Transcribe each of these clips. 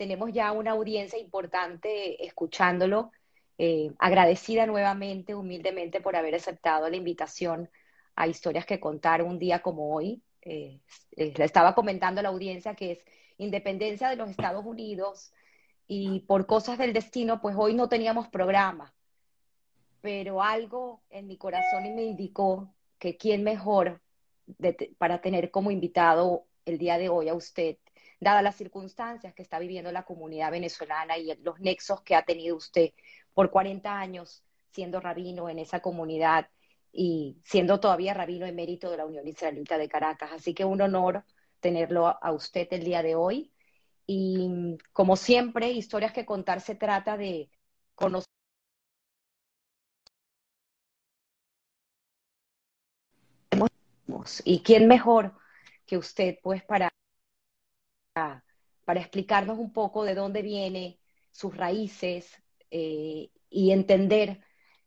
eh, tenemos ya una audiencia importante escuchándolo. Eh, agradecida nuevamente, humildemente, por haber aceptado la invitación a historias que contar un día como hoy. Eh, le estaba comentando a la audiencia que es independencia de los Estados Unidos y por cosas del destino, pues hoy no teníamos programa. Pero algo en mi corazón me indicó que quién mejor para tener como invitado el día de hoy a usted, dadas las circunstancias que está viviendo la comunidad venezolana y los nexos que ha tenido usted por 40 años siendo rabino en esa comunidad y siendo todavía rabino emérito de la Unión Israelita de Caracas. Así que un honor tenerlo a usted el día de hoy. Y como siempre, historias que contar se trata de conocer. Y quién mejor que usted, pues, para, para explicarnos un poco de dónde viene, sus raíces, eh, y entender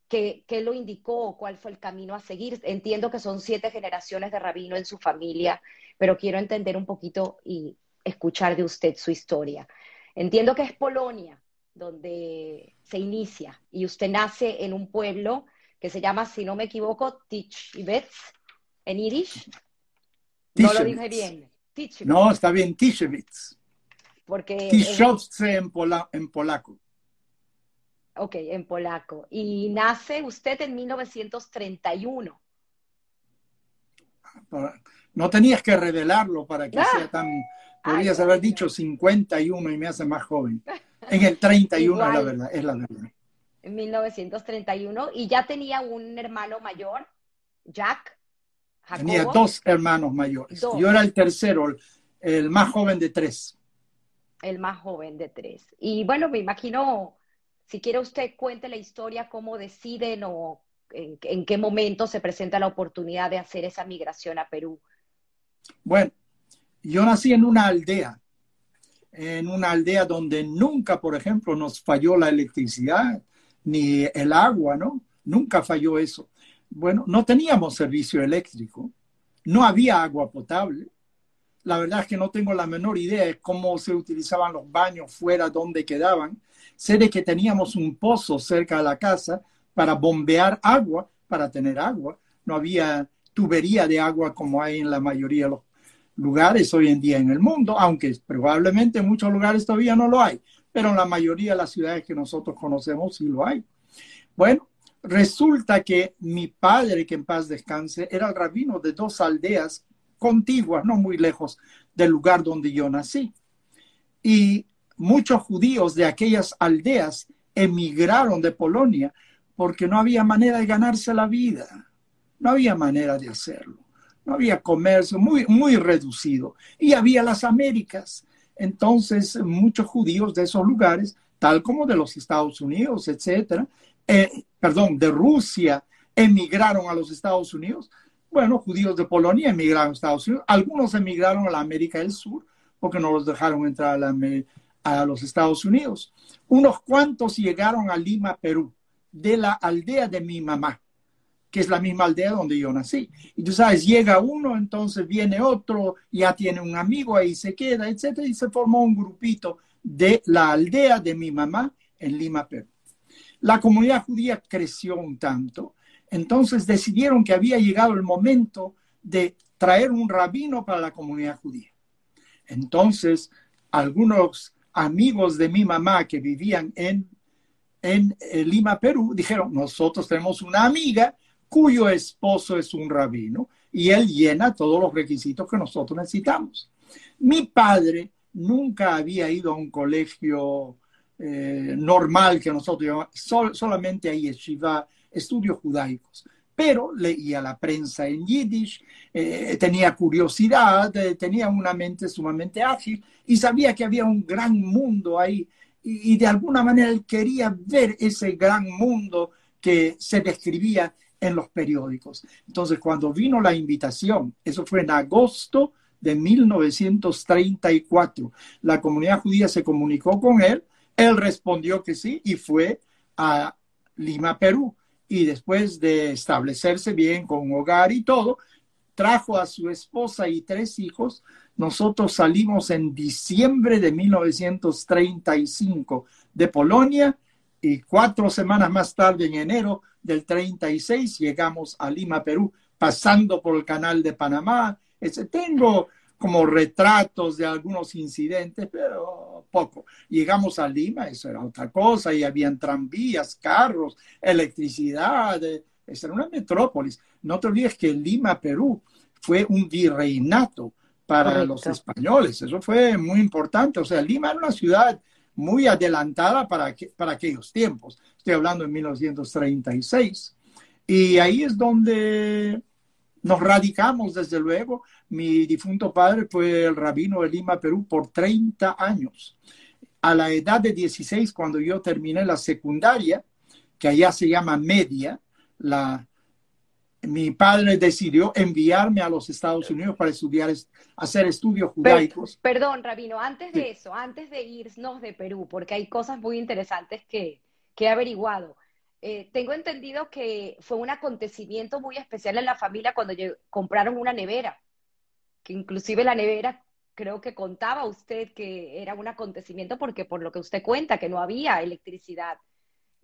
qué, qué, lo indicó, cuál fue el camino a seguir. Entiendo que son siete generaciones de rabino en su familia, pero quiero entender un poquito y escuchar de usted su historia. Entiendo que es Polonia, donde se inicia, y usted nace en un pueblo que se llama, si no me equivoco, Tichivets, en irish. No lo dije bien. No, está bien, Tichivets. Porque... en, en polaco. Ok, en polaco. Y nace usted en 1931. No tenías que revelarlo para que sea tan... Podrías haber dicho 51 y me hace más joven. En el 31 la verdad, es la verdad. En 1931. Y ya tenía un hermano mayor, Jack. Tenía dos hermanos mayores. Yo era el tercero, el más joven de tres. El más joven de tres. Y bueno, me imagino si quiere usted cuente la historia, cómo deciden o en, qué momento se presenta la oportunidad de hacer esa migración a Perú. Bueno, yo nací en una aldea, en una aldea donde nunca, por ejemplo, nos falló la electricidad ni el agua, ¿no? Nunca falló eso. Bueno, no teníamos servicio eléctrico, no había agua potable. La verdad es que no tengo la menor idea de cómo se utilizaban los baños fuera, dónde quedaban. Sé de que teníamos un pozo cerca de la casa para bombear agua, para tener agua. No había tubería de agua como hay en la mayoría de los lugares hoy en día en el mundo, aunque probablemente en muchos lugares todavía no lo hay, pero en la mayoría de las ciudades que nosotros conocemos sí lo hay. Bueno, resulta que mi padre, que en paz descanse, era el rabino de dos aldeas contiguas, no muy lejos del lugar donde yo nací. Y muchos judíos de aquellas aldeas emigraron de Polonia porque no había manera de ganarse la vida, no había manera de hacerlo, no había comercio, muy, muy reducido. Y había las Américas. Entonces, muchos judíos de esos lugares, tal como de los Estados Unidos, etcétera, eh, perdón, de Rusia, emigraron a los Estados Unidos. Bueno, judíos de Polonia emigraron a Estados Unidos. Algunos emigraron a la América del Sur porque no los dejaron entrar a a los Estados Unidos. Unos cuantos llegaron a Lima, Perú, de la aldea de mi mamá, que es la misma aldea donde yo nací. Y tú sabes, llega uno, entonces viene otro, ya tiene un amigo, ahí se queda, etcétera, y se formó un grupito de la aldea de mi mamá en Lima, Perú. La comunidad judía creció un tanto, entonces decidieron que había llegado el momento de traer un rabino para la comunidad judía. Entonces, algunos amigos de mi mamá que vivían en, en eh, Lima, Perú, dijeron, nosotros tenemos una amiga cuyo esposo es un rabino y él llena todos los requisitos que nosotros necesitamos. Mi padre nunca había ido a un colegio eh, normal que nosotros solamente a yeshiva, estudios judaicos. Pero leía la prensa en yiddish, eh, tenía curiosidad, eh, tenía una mente sumamente ágil y sabía que había un gran mundo ahí. Y, de alguna manera él quería ver ese gran mundo que se describía en los periódicos. Entonces, cuando vino la invitación, eso fue en agosto de 1934, la comunidad judía se comunicó con él, él respondió que sí y fue a Lima, Perú y después de establecerse bien con hogar y todo, trajo a su esposa y tres hijos, nosotros salimos en diciembre de 1935 de Polonia y cuatro semanas más tarde, en enero del 36, llegamos a Lima, Perú, pasando por el canal de Panamá. Tengo como retratos de algunos incidentes, pero poco. Llegamos a Lima, eso era otra cosa, y habían tranvías, carros, electricidad, esa era una metrópolis. No te olvides que Lima, Perú, fue un virreinato para los españoles. Eso fue muy importante. O sea, Lima era una ciudad muy adelantada para, para aquellos tiempos. Estoy hablando en 1936. Y ahí es donde nos radicamos, desde luego. Mi difunto padre fue el rabino de Lima, Perú, por 30 años. A la edad de 16, cuando yo terminé la secundaria, que allá se llama media, la, mi padre decidió enviarme a los Estados Unidos para estudiar, hacer estudios judaicos. perdón, Rabino, antes de eso, antes de irnos de Perú, porque hay cosas muy interesantes que, he averiguado. Eh, tengo entendido que fue un acontecimiento muy especial en la familia cuando compraron una nevera, que inclusive la nevera creo que contaba usted que era un acontecimiento porque por lo que usted cuenta, que no había electricidad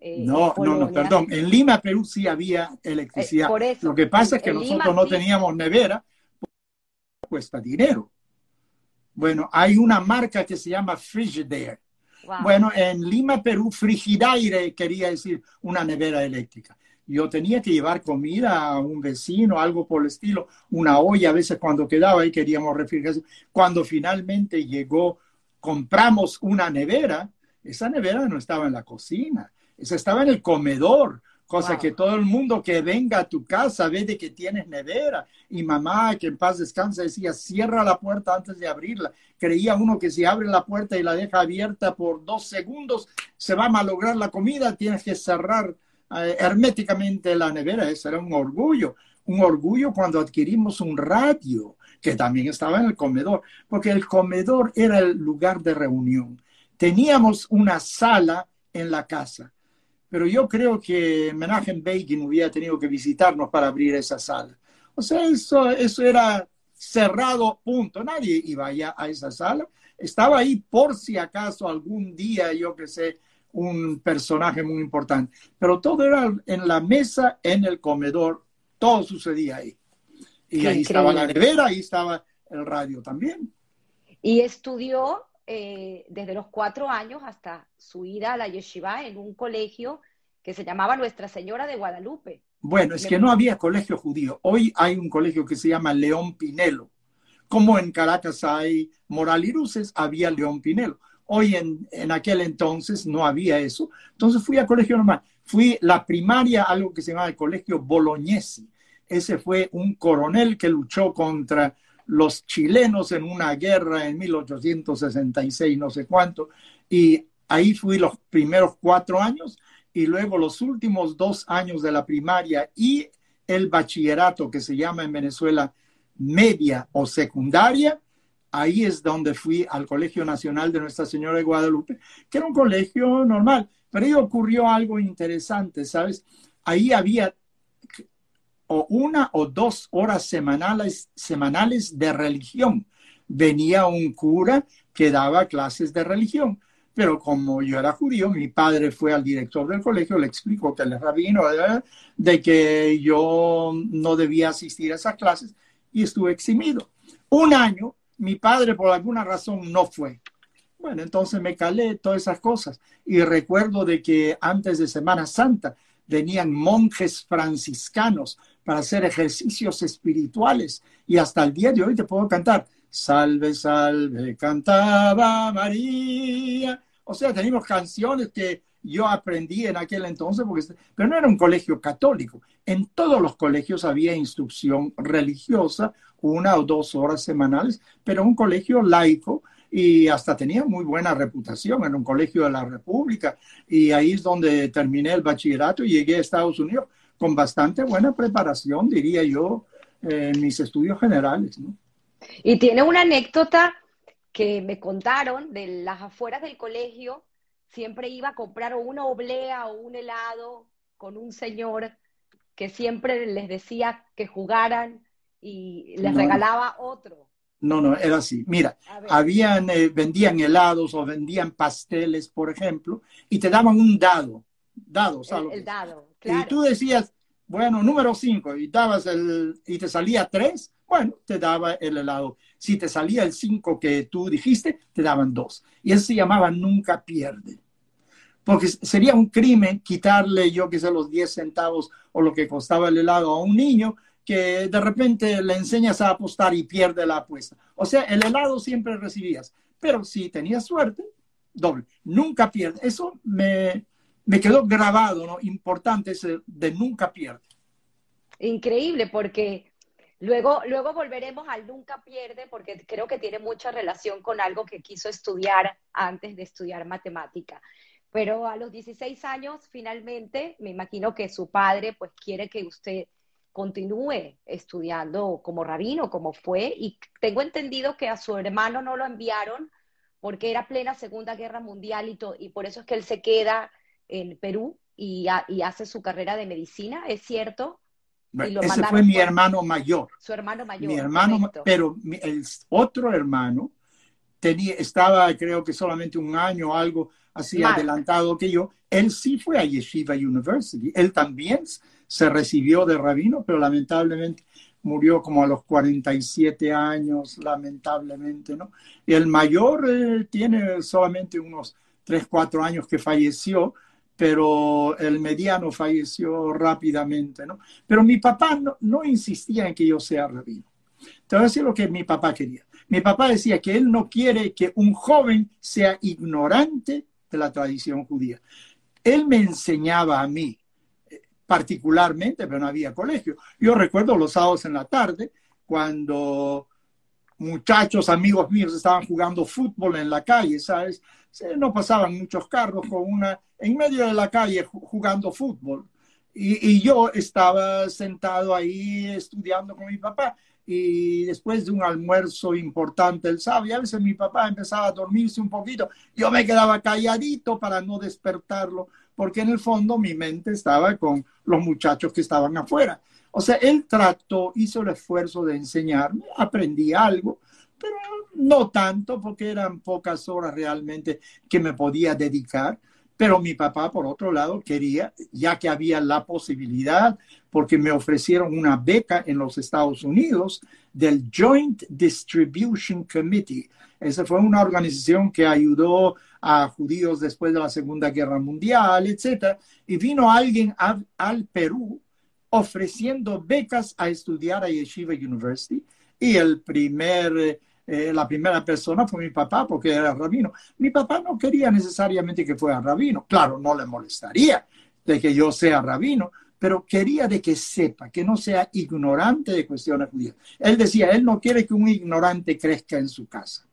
eh, no, no, no, perdón. En Lima, Perú sí había electricidad. Eh, Lo que pasa es que nosotros no teníamos nevera, cuesta dinero. Bueno, hay una marca que se llama Frigidaire. Bueno, en Lima, Perú, Frigidaire quería decir una nevera eléctrica. Yo tenía que llevar comida a un vecino, algo por el estilo, una olla a veces cuando quedaba y queríamos refrigeración. Cuando finalmente llegó, compramos una nevera, esa nevera no estaba en la cocina, se estaba en el comedor, cosa que todo el mundo que venga a tu casa ve de que tienes nevera. Y mamá, que en paz descansa, decía, cierra la puerta antes de abrirla. Creía uno que si abre la puerta y la deja abierta por dos segundos, se va a malograr la comida, tienes que cerrar eh, herméticamente la nevera. Eso era un orgullo. Un orgullo cuando adquirimos un radio, que también estaba en el comedor, porque el comedor era el lugar de reunión. Teníamos una sala en la casa pero yo creo que Menachem Begin hubiera tenido que visitarnos para abrir esa sala. O sea, eso, eso era cerrado, punto. Nadie iba allá a esa sala. Estaba ahí por si acaso algún día, yo que sé, un personaje muy importante. Pero todo era en la mesa, en el comedor, todo sucedía ahí. Y ahí estaba la nevera, ahí estaba el radio también. Y estudió eh, desde los cuatro años hasta su ida a la yeshiva en un colegio que se llamaba Nuestra Señora de Guadalupe. Bueno, es que no había colegio judío. Hoy hay un colegio que se llama León Pinelo. Como en Caracas hay Moral y Luces, había León Pinelo. Hoy en, aquel entonces no había eso. Entonces fui a colegio normal. Fui la primaria, algo que se llama el colegio Bolognesi. Ese fue un coronel que luchó contra los chilenos en una guerra en 1866, no sé cuánto, y ahí fui los primeros cuatro años y luego los últimos dos años de la primaria y el bachillerato que se llama en Venezuela media o secundaria, ahí es donde fui al Colegio Nacional de Nuestra Señora de Guadalupe, que era un colegio normal, pero ahí ocurrió algo interesante, ¿sabes? Ahí había o una o dos horas semanales, semanales de religión. Venía un cura que daba clases de religión. Pero como yo era judío, mi padre fue al director del colegio, le explicó que el rabino de que yo no debía asistir a esas clases y estuve eximido. Un año, mi padre por alguna razón no fue. Bueno, entonces me calé todas esas cosas y recuerdo de que antes de Semana Santa venían monjes franciscanos para hacer ejercicios espirituales. Y hasta el día de hoy te puedo cantar, salve, salve, cantaba María. O sea, tenemos canciones que yo aprendí en aquel entonces, porque, pero no era un colegio católico. En todos los colegios había instrucción religiosa, una o dos horas semanales, pero un colegio laico y hasta tenía muy buena reputación en un colegio de la República. Y ahí es donde terminé el bachillerato y llegué a Estados Unidos con bastante buena preparación, diría yo, en mis estudios generales. Y tiene una anécdota que me contaron de las afueras del colegio, siempre iba a comprar una oblea o un helado con un señor que siempre les decía que jugaran y les regalaba otro. No, no, era así. Mira, habían, eh, vendían helados o vendían pasteles, por ejemplo, y te daban un dado. Dado, ¿sabes? El, dado, claro. Y tú decías, bueno, número cinco, y dabas el, y te salía tres, bueno, te daba el helado. Si te salía el cinco que tú dijiste, te daban dos. Y eso se llamaba nunca pierde. Porque sería un crimen quitarle, yo que sé, los 10 centavos o lo que costaba el helado a un niño que de repente le enseñas a apostar y pierde la apuesta. O sea, el helado siempre recibías, pero si tenías suerte, doble. Nunca pierde. Eso me, me quedó grabado, ¿no? Importante ese de nunca pierde. Increíble, porque luego, luego volveremos al nunca pierde, porque creo que tiene mucha relación con algo que quiso estudiar antes de estudiar matemática. Pero a los 16 años, finalmente, me imagino que su padre pues quiere que usted continúe estudiando como rabino, como fue, y tengo entendido que a su hermano no lo enviaron porque era plena Segunda Guerra Mundial y, y por eso es que él se queda en Perú y, hace su carrera de medicina, ¿es cierto? ese fue mi hermano mayor. Su hermano mayor. Mi hermano, pero el otro hermano tenía, estaba creo que solamente un año o algo así adelantado que yo. Él sí fue a Yeshiva University. Él también se recibió de rabino, pero lamentablemente murió como a los 47 años, lamentablemente, ¿no? El mayor tiene solamente unos 3, 4 años que falleció, pero el mediano falleció rápidamente, ¿no? Pero mi papá no, no insistía en que yo sea rabino. Te voy a decir lo que mi papá quería. Mi papá decía que él no quiere que un joven sea ignorante de la tradición judía. Él me enseñaba a mí, particularmente, pero no había colegio. Yo recuerdo los sábados en la tarde, cuando muchachos, amigos míos estaban jugando fútbol en la calle, ¿sabes? No pasaban muchos carros con una, en medio de la calle jugando fútbol. Y, yo estaba sentado ahí estudiando con mi papá y después de un almuerzo importante el sábado, a veces mi papá empezaba a dormirse un poquito, yo me quedaba calladito para no despertarlo, porque en el fondo mi mente estaba con los muchachos que estaban afuera. O sea, él trató, hizo el esfuerzo de enseñarme, aprendí algo, pero no tanto porque eran pocas horas realmente que me podía dedicar. Pero mi papá, por otro lado, quería, ya que había la posibilidad, porque me ofrecieron una beca en los Estados Unidos del Joint Distribution Committee. Esa fue una organización que ayudó a judíos después de la Segunda Guerra Mundial, etc. Y vino alguien al Perú ofreciendo becas a estudiar a Yeshiva University. Y el primer eh, la primera persona fue mi papá porque era rabino. Mi papá no quería necesariamente que fuera rabino. Claro, no le molestaría de que yo sea rabino, pero quería de que sepa, que no sea ignorante de cuestiones judías. Él decía, él no quiere que un ignorante crezca en su casa.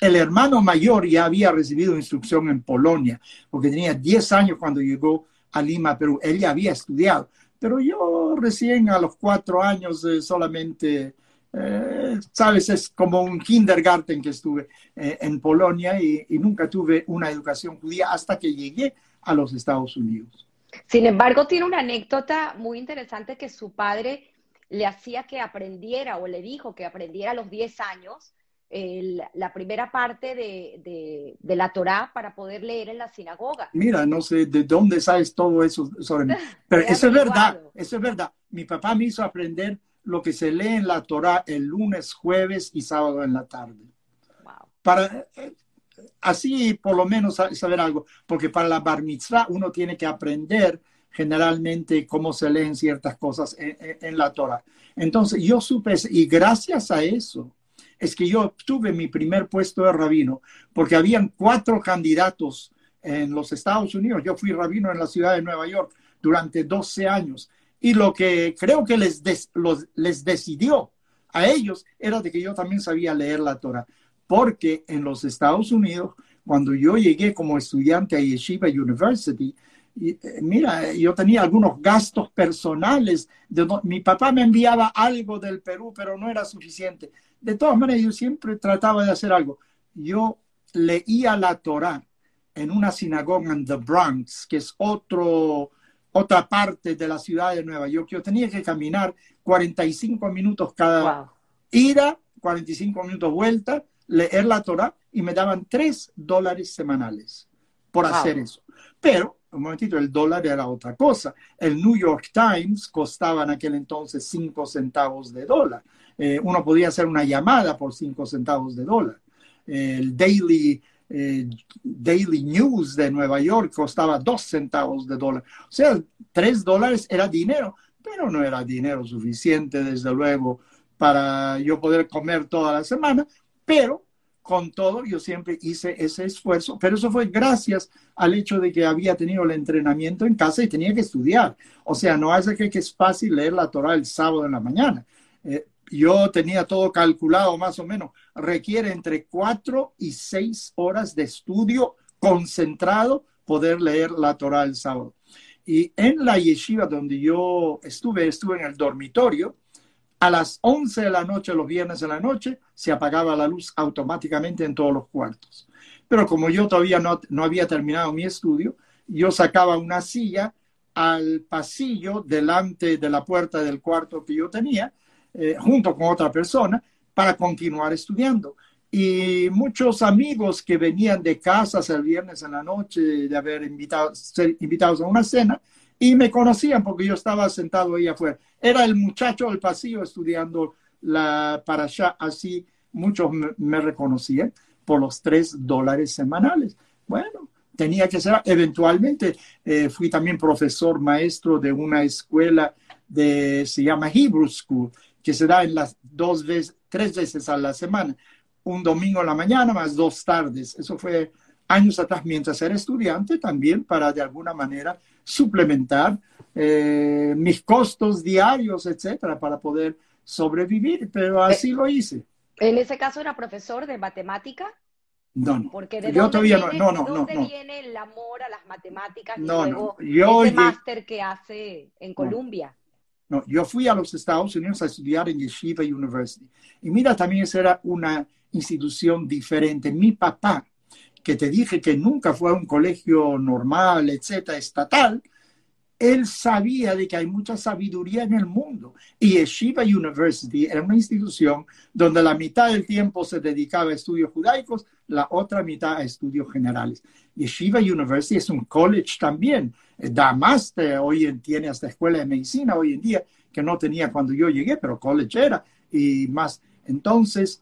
El hermano mayor ya había recibido instrucción en Polonia, porque tenía 10 años cuando llegó a Lima, Perú. Él ya había estudiado, pero yo recién a los cuatro años eh, solamente eh, sabes, es como un kindergarten que estuve eh, en Polonia y, nunca tuve una educación judía hasta que llegué a los Estados Unidos. Sin embargo, tiene una anécdota muy interesante que su padre le hacía que aprendiera o le dijo que aprendiera a los 10 años la primera parte de, la Torá para poder leer en la sinagoga. Mira, no sé de dónde sabes todo eso sobre mí, pero eso es verdad, eso es verdad. Mi papá me hizo aprender lo que se lee en la Torah el lunes, jueves y sábado en la tarde. Para eh, así por lo menos saber algo, porque para la bar mitzvah uno tiene que aprender generalmente cómo se leen ciertas cosas en, la Torah. Entonces yo supe, y gracias a eso, es que yo obtuve mi primer puesto de rabino, porque habían cuatro candidatos en los Estados Unidos. Yo fui rabino en la ciudad de Nueva York durante 12 años y lo que creo que les, les decidió a ellos era de que yo también sabía leer la Torah, porque en los Estados Unidos, cuando yo llegué como estudiante a Yeshiva University, eh, mira, yo tenía algunos gastos personales. De, mi papá me enviaba algo del Perú, pero no era suficiente. De todas maneras, yo siempre trataba de hacer algo. Yo leía la Torah en una sinagoga en The Bronx, que es otro, otra parte de la ciudad de Nueva York. Yo tenía que caminar 45 minutos cada ida, 45 minutos vuelta, leer la Torah y me daban 3 dólares semanales por hacer eso. Pero, un momentito, el dólar era otra cosa. El New York Times costaba en aquel entonces 5 centavos de dólar. Eh, uno podía hacer una llamada por 5 centavos de dólar. el Daily, eh, Daily News de Nueva York costaba 2 centavos de dólar. O sea, 3 dólares era dinero, pero no era dinero suficiente, desde luego, para yo poder comer toda la semana, pero con todo, yo siempre hice ese esfuerzo, pero eso fue gracias al hecho de que había tenido el entrenamiento en casa y tenía que estudiar. O sea, no es que es fácil leer la Torah el sábado en la mañana. Eh, yo tenía todo calculado más o menos. Requiere entre cuatro y seis horas de estudio concentrado poder leer la Torah el sábado. Y en la yeshiva donde yo estuve, estuve en el dormitorio, a las 11 de la noche, los viernes de la noche, se apagaba la luz automáticamente en todos los cuartos. Pero como yo todavía no, no había terminado mi estudio, yo sacaba una silla al pasillo delante de la puerta del cuarto que yo tenía, eh, junto con otra persona, para continuar estudiando. Y muchos amigos que venían de casas el viernes en la noche de haber invitado, invitados a una cena, y me conocían porque yo estaba sentado ahí afuera. Era el muchacho del pasillo estudiando la allá así muchos me, reconocían por los tres dólares semanales. Bueno, tenía que ser, eventualmente eh, fui también profesor maestro de una escuela de, se llama Hebrew School, que se da en las dos veces, tres veces a la semana, un domingo en la mañana más dos tardes. Eso fue años atrás mientras era estudiante también para de alguna manera suplementar eh, mis costos diarios, etcétera, para poder sobrevivir, pero así lo hice. En ese caso era profesor de matemática. No, no. Porque de yo todavía viene, no, no, ¿de dónde viene el amor a las matemáticas no, y luego no. Yo ese máster que hace en Columbia? No, yo fui a los Estados Unidos a estudiar en Yeshiva University. Y mira, también esa era una institución diferente. Mi papá que te dije que nunca fue a un colegio normal, etcétera, estatal, él sabía de que hay mucha sabiduría en el mundo. Y Yeshiva University era una institución donde la mitad del tiempo se dedicaba a estudios judaicos, la otra mitad a estudios generales. Yeshiva University es un college también, da máster, hoy en, tiene hasta escuela de medicina hoy en día, que no tenía cuando yo llegué, pero college era, y más. Entonces,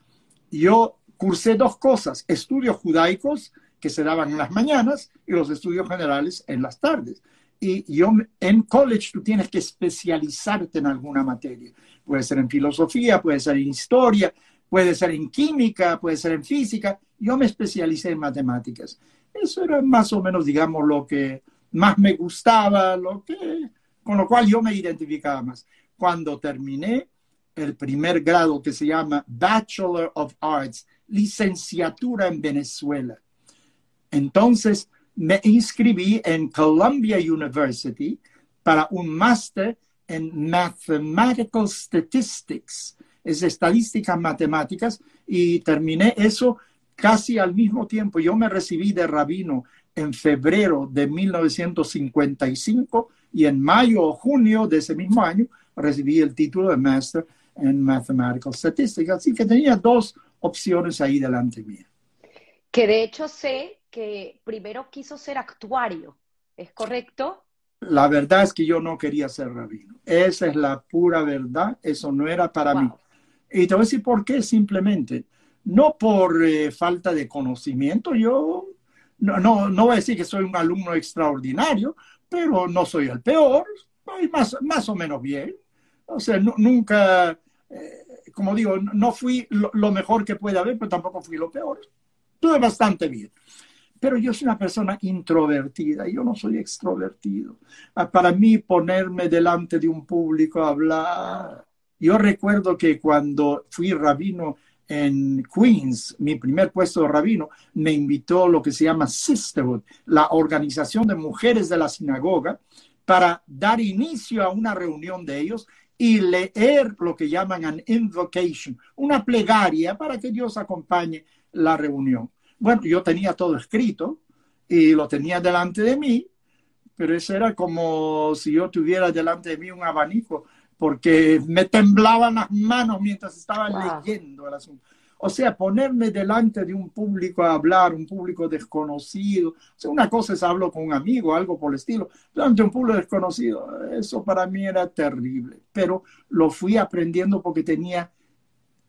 yo cursé dos cosas, estudios judaicos que se daban en las mañanas y los estudios generales en las tardes. Y yo en college tú tienes que especializarte en alguna materia. Puede ser en filosofía, puede ser en historia, puede ser en química, puede ser en física. Yo me especialicé en matemáticas. Eso era más o menos, digamos, lo que más me gustaba, lo que, con lo cual yo me identificaba más. Cuando terminé el primer grado que se llama Bachelor of Arts, licenciatura en Venezuela. Entonces me inscribí en Columbia University para un máster en Mathematical Statistics, es estadísticas matemáticas, y terminé eso casi al mismo tiempo. Yo me recibí de rabino en febrero de 1955 y en mayo o junio de ese mismo año recibí el título de Master en Mathematical Statistics. Así que tenía dos opciones ahí delante mía. Que de hecho sé que primero quiso ser actuario, ¿es correcto? La verdad es que yo no quería ser rabino. Esa es la pura verdad, eso no era para mí. Y te voy a decir por qué, simplemente. No por eh, falta de conocimiento, yo no, no, no voy a decir que soy un alumno extraordinario, pero no soy el peor, voy más, más o menos bien. O sea, nunca, eh, como digo, no fui lo, mejor que puede haber, pero tampoco fui lo peor. Estuve bastante bien. Pero yo soy una persona introvertida, yo no soy extrovertido. Ah, para mí ponerme delante de un público a hablar, yo recuerdo que cuando fui rabino en Queens, mi primer puesto de rabino, me invitó lo que se llama Sisterhood, la organización de mujeres de la sinagoga, para dar inicio a una reunión de ellos y leer lo que llaman an invocation, una plegaria para que Dios acompañe la reunión. Bueno, yo tenía todo escrito y lo tenía delante de mí, pero eso era como si yo tuviera delante de mí un abanico porque me temblaban las manos mientras estaba leyendo el asunto. O sea, ponerme delante de un público a hablar, un público desconocido. O sea, una cosa es hablo con un amigo, algo por el estilo. Delante de un público desconocido, eso para mí era terrible. Pero lo fui aprendiendo porque tenía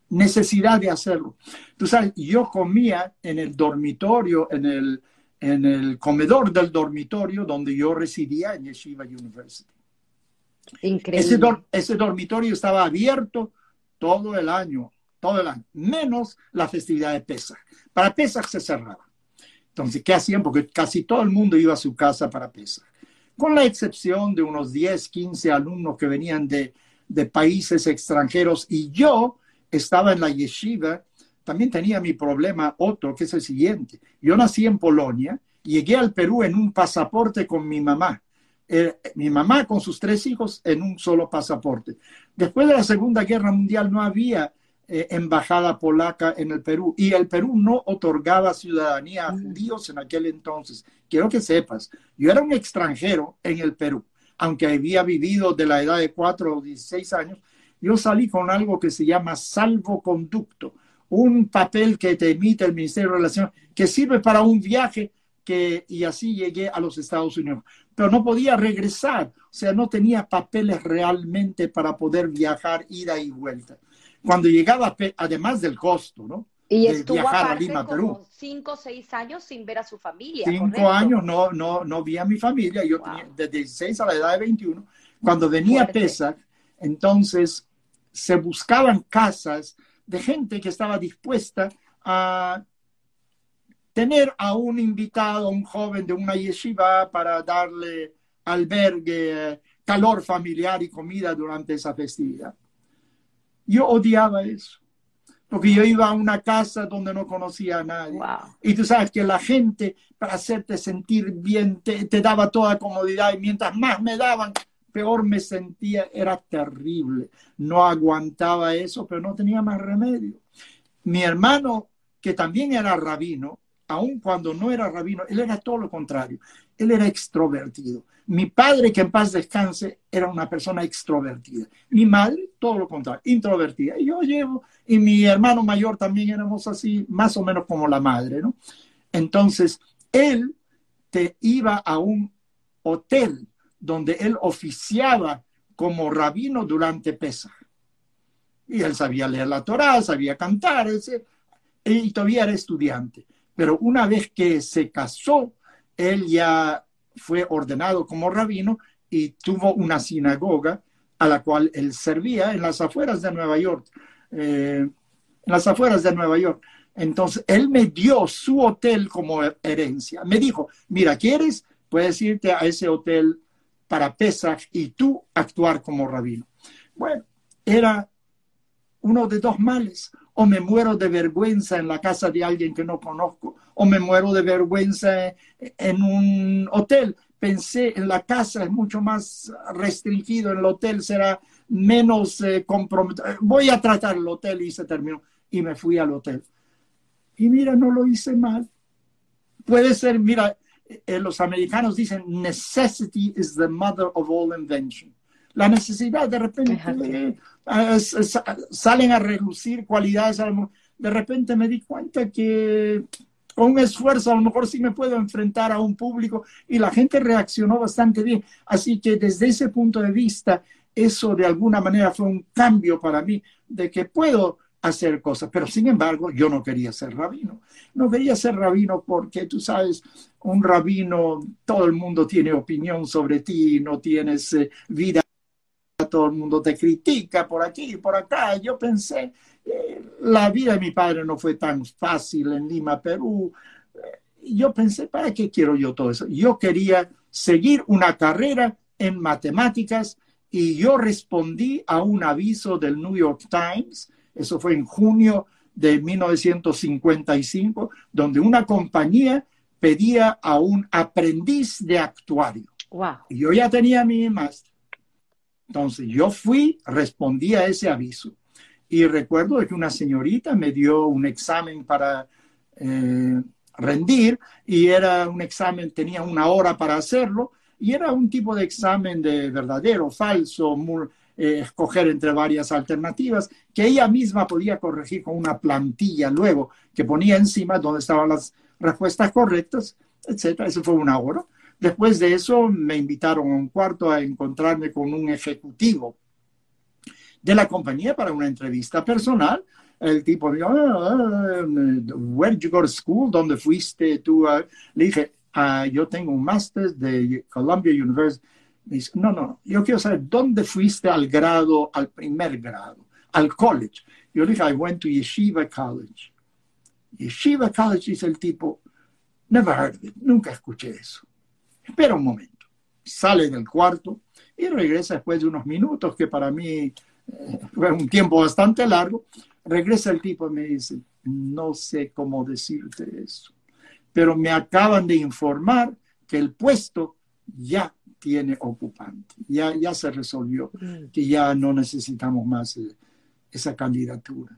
necesidad de hacerlo. Tú sabes, yo comía en el dormitorio, en el, en el comedor del dormitorio donde yo residía en Yeshiva University. Increíble. Ese, dormitorio estaba abierto todo el año, todo menos la festividad de Pesach. Para Pesach se cerraba. Entonces, ¿qué hacían? Porque casi todo el mundo iba a su casa para Pesach. Con la excepción de unos 10, 15 alumnos que venían de, de países extranjeros y yo estaba en la yeshiva, también tenía mi problema otro, que es el siguiente. Yo nací en Polonia, llegué al Perú en un pasaporte con mi mamá. Eh, mi mamá con sus tres hijos en un solo pasaporte. Después de la Segunda Guerra Mundial no había eh, embajada polaca en el Perú y el Perú no otorgaba ciudadanía a judíos en aquel entonces. Quiero que sepas, yo era un extranjero en el Perú, aunque había vivido de la edad de cuatro o 16 años, yo salí con algo que se llama salvoconducto, un papel que te emite el Ministerio de Relaciones, que sirve para un viaje que, y así llegué a los Estados Unidos. Pero no podía regresar, o sea, no tenía papeles realmente para poder viajar ida y vuelta. Cuando llegaba, además del costo, ¿no? Y estuvo viajar a Lima, Perú. cinco o seis años sin ver a su familia. Cinco años no, no, no vi a mi familia. Yo tenía desde 16 a la edad de 21. Cuando venía a Pesach, entonces se buscaban casas de gente que estaba dispuesta a tener a un invitado, un joven de una yeshiva para darle albergue, calor familiar y comida durante esa festividad. Yo odiaba eso, porque yo iba a una casa donde no conocía a nadie. Y tú sabes que la gente, para hacerte sentir bien, te, te daba toda comodidad y mientras más me daban, peor me sentía, era terrible. No aguantaba eso, pero no tenía más remedio. Mi hermano, que también era rabino, aun cuando no era rabino, él era todo lo contrario. Él era extrovertido. Mi padre, que en paz descanse, era una persona extrovertida. Mi madre, todo lo contrario, introvertida. Y yo llevo, y mi hermano mayor también éramos así, más o menos como la madre, ¿no? Entonces, él te iba a un hotel donde él oficiaba como rabino durante Pesach. Y él sabía leer la Torá, sabía cantar, y todavía era estudiante. Pero una vez que se casó, él ya fue ordenado como rabino y tuvo una sinagoga a la cual él servía en las afueras de Nueva York. Eh, en las afueras de Nueva York. Entonces, él me dio su hotel como herencia. Me dijo, mira, ¿quieres? Puedes irte a ese hotel para Pesach y tú actuar como rabino. Bueno, era uno de dos males. O me muero de vergüenza en la casa de alguien que no conozco, o me muero de vergüenza en un hotel. Pensé en la casa es mucho más restringido, en el hotel será menos eh, comprometido. Voy a tratar el hotel y se terminó. Y me fui al hotel. Y mira, no lo hice mal. Puede ser, mira, eh, los americanos dicen necessity is the mother of all invention. La necesidad de repente eh, salen a reducir cualidades. De repente me di cuenta que con un esfuerzo a lo mejor sí me puedo enfrentar a un público y la gente reaccionó bastante bien. Así que desde ese punto de vista, eso de alguna manera fue un cambio para mí de que puedo hacer cosas. Pero sin embargo, yo no quería ser rabino. No quería ser rabino porque tú sabes, un rabino, todo el mundo tiene opinión sobre ti, no tienes eh, vida, todo el mundo te critica por aquí por acá. Yo pensé, la vida de mi padre no fue tan fácil en Lima, Perú. yo pensé, ¿para qué quiero yo todo eso? Yo quería seguir una carrera en matemáticas y yo respondí a un aviso del New York Times eso fue en junio de 1955, donde una compañía pedía a un aprendiz de actuario. Y yo ya tenía mi máster. Entonces yo fui, respondí a ese aviso. Y recuerdo que una señorita me dio un examen para eh, rendir y era un examen, tenía una hora para hacerlo y era un tipo de examen de verdadero, falso, eh, escoger entre varias alternativas que ella misma podía corregir con una plantilla luego que ponía encima donde estaban las respuestas correctas, etcétera. Eso fue una hora. Después de eso me invitaron a un cuarto a encontrarme con un ejecutivo de la compañía para una entrevista personal. El tipo dijo, ah, where did you go to school? ¿Dónde fuiste tú? Le dije, ah, yo tengo un máster de Columbia University. Me no, no, yo quiero saber, ¿dónde fuiste al grado, al primer grado, al college? Yo le dije, I went to Yeshiva College. Yeshiva College, dice el tipo, never heard of it, nunca escuché eso. Espera un momento. Sale del cuarto y regresa después de unos minutos, que para mí un tiempo bastante largo. Regresa el tipo y me dice, no sé cómo decirte eso, pero me acaban de informar que el puesto ya tiene ocupante, ya, ya se resolvió, mm. que ya no necesitamos más eh, esa candidatura.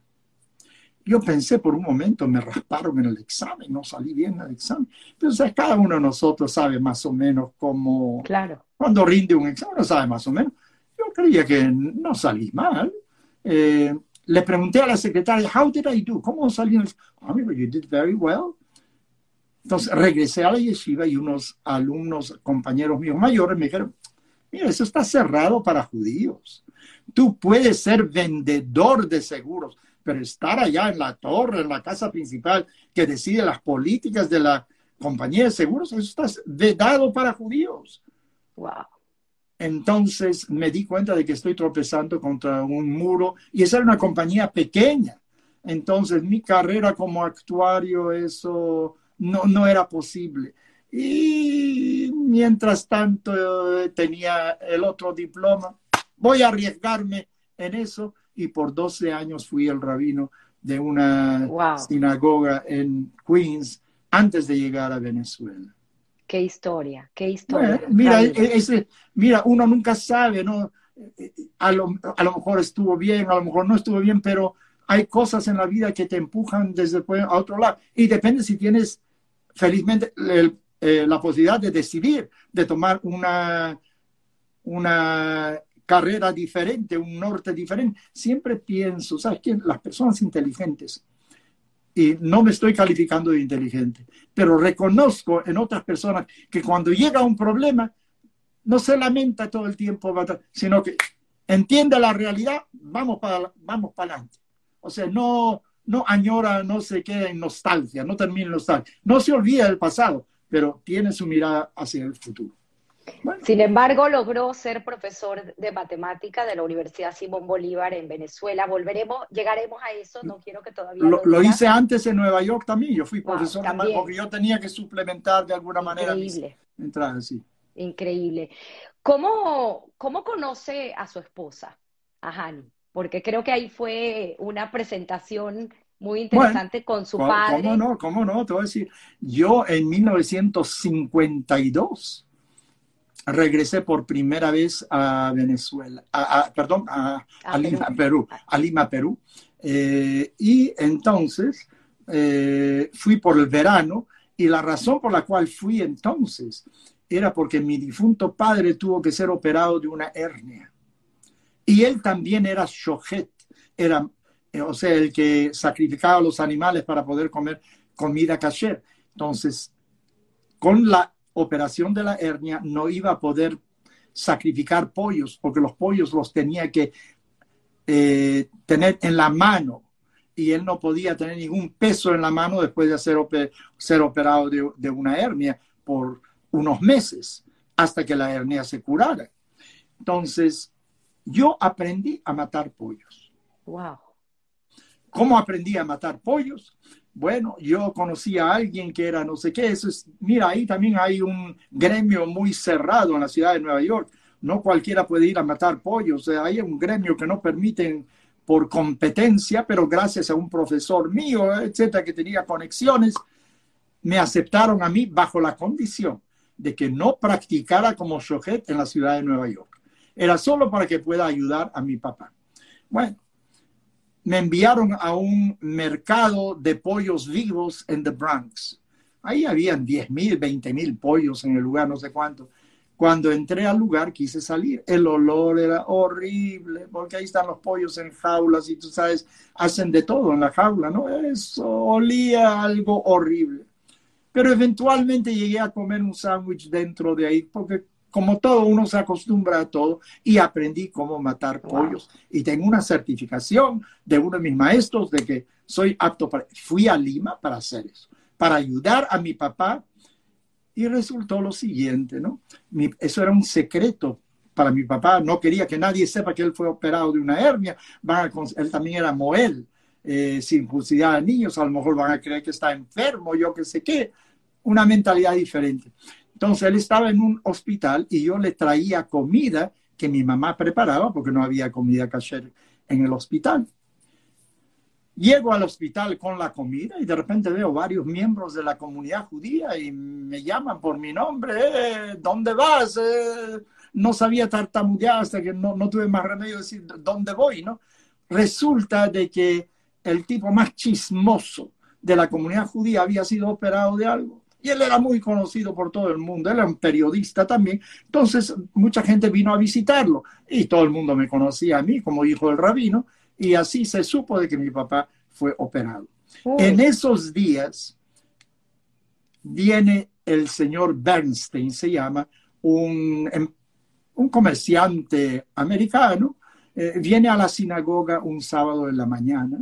Yo pensé por un momento, me rasparon en el examen, no salí bien en el examen. Entonces, cada uno de nosotros sabe más o menos cómo, claro. cuando rinde un examen, sabe más o menos. Creía que no salí mal. Eh, le pregunté a la secretaria, how did I do? ¿Cómo salí? Oh, you did very well. Entonces regresé a la yeshiva y unos alumnos, compañeros míos mayores, me dijeron, mira, eso está cerrado para judíos. Tú puedes ser vendedor de seguros, pero estar allá en la torre, en la casa principal, que decide las políticas de la compañía de seguros, eso está vedado para judíos. Wow. Entonces me di cuenta de que estoy tropezando contra un muro y esa era una compañía pequeña. Entonces mi carrera como actuario, eso no, no era posible. Y mientras tanto eh, tenía el otro diploma, voy a arriesgarme en eso y por 12 años fui el rabino de una sinagoga en Queens antes de llegar a Venezuela. Qué historia, qué historia. mira, ese, mira, uno nunca sabe, ¿no? A lo, a lo, mejor estuvo bien, a lo mejor no estuvo bien, pero hay cosas en la vida que te empujan desde a otro lado. Y depende si tienes, felizmente, eh, la posibilidad de decidir, de tomar una, una carrera diferente, un norte diferente. Siempre pienso, ¿sabes qué? Las personas inteligentes, y no me estoy calificando de inteligente, pero reconozco en otras personas que cuando llega un problema, no se lamenta todo el tiempo, sino que entiende la realidad, vamos para vamos para adelante. O sea, no, no añora, no se queda en nostalgia, no termina en nostalgia. No se olvida del pasado, pero tiene su mirada hacia el futuro. Sin embargo, logró ser profesor de matemática de la Universidad Simón Bolívar en Venezuela. Volveremos, llegaremos a eso, no quiero que todavía lo, lo, hice antes en Nueva York también. Yo fui profesor de porque yo tenía que suplementar de alguna manera Increíble. sí. Increíble. ¿Cómo, ¿Cómo conoce a su esposa, a Hani? Porque creo que ahí fue una presentación muy interesante con su padre. ¿Cómo no? ¿Cómo no? Te voy a decir, yo en 1952 regresé por primera vez a Venezuela, perdón, a, Lima, Perú, a Lima, Perú. Eh, y entonces eh, fui por el verano y la razón por la cual fui entonces era porque mi difunto padre tuvo que ser operado de una hernia. Y él también era shohet, era, eh, o sea, el que sacrificaba a los animales para poder comer comida kasher. Entonces, con la operación de la hernia no iba a poder sacrificar pollos porque los pollos los tenía que eh, tener en la mano y él no podía tener ningún peso en la mano después de ser, ser operado de, de, una hernia por unos meses hasta que la hernia se curara. Entonces, yo aprendí a matar pollos. Wow. ¿Cómo aprendí a matar pollos? Bueno, yo conocí a alguien que era no sé qué, eso es, mira, ahí también hay un gremio muy cerrado en la ciudad de Nueva York, no cualquiera puede ir a matar pollos, hay un gremio que no permiten por competencia, pero gracias a un profesor mío, etcétera, que tenía conexiones, me aceptaron a mí bajo la condición de que no practicara como shohet en la ciudad de Nueva York. Era solo para que pueda ayudar a mi papá. Bueno, me enviaron a un mercado de pollos vivos en The Bronx. Ahí habían 10 mil, 20 mil pollos en el lugar, no sé cuánto. Cuando entré al lugar quise salir. El olor era horrible, porque ahí están los pollos en jaulas y tú sabes, hacen de todo en la jaula, ¿no? Eso olía algo horrible. Pero eventualmente llegué a comer un sándwich dentro de ahí, porque como todo, uno se acostumbra a todo y aprendí cómo matar pollos. Y tengo una certificación de uno de mis maestros de que soy apto para... Fui a Lima para hacer eso, para ayudar a mi papá y resultó lo siguiente, ¿no? eso era un secreto para mi papá. No quería que nadie sepa que él fue operado de una hernia. él también era Moel, eh, sin circuncidar a niños. A lo mejor van a creer que está enfermo, yo qué sé qué. Una mentalidad diferente. Entonces él estaba en un hospital y yo le traía comida que mi mamá preparaba porque no había comida casera en el hospital. Llego al hospital con la comida y de repente veo varios miembros de la comunidad judía y me llaman por mi nombre. Eh, ¿Dónde vas? Eh, no sabía tartamudear hasta que no, no tuve más remedio de decir dónde voy, ¿no? Resulta de que el tipo más chismoso de la comunidad judía había sido operado de algo. Y él era muy conocido por todo el mundo, él era un periodista también. Entonces, mucha gente vino a visitarlo y todo el mundo me conocía a mí como hijo del rabino y así se supo de que mi papá fue operado. En esos días viene el señor Bernstein, se llama, un, em, un comerciante americano, eh, viene a la sinagoga un sábado en la mañana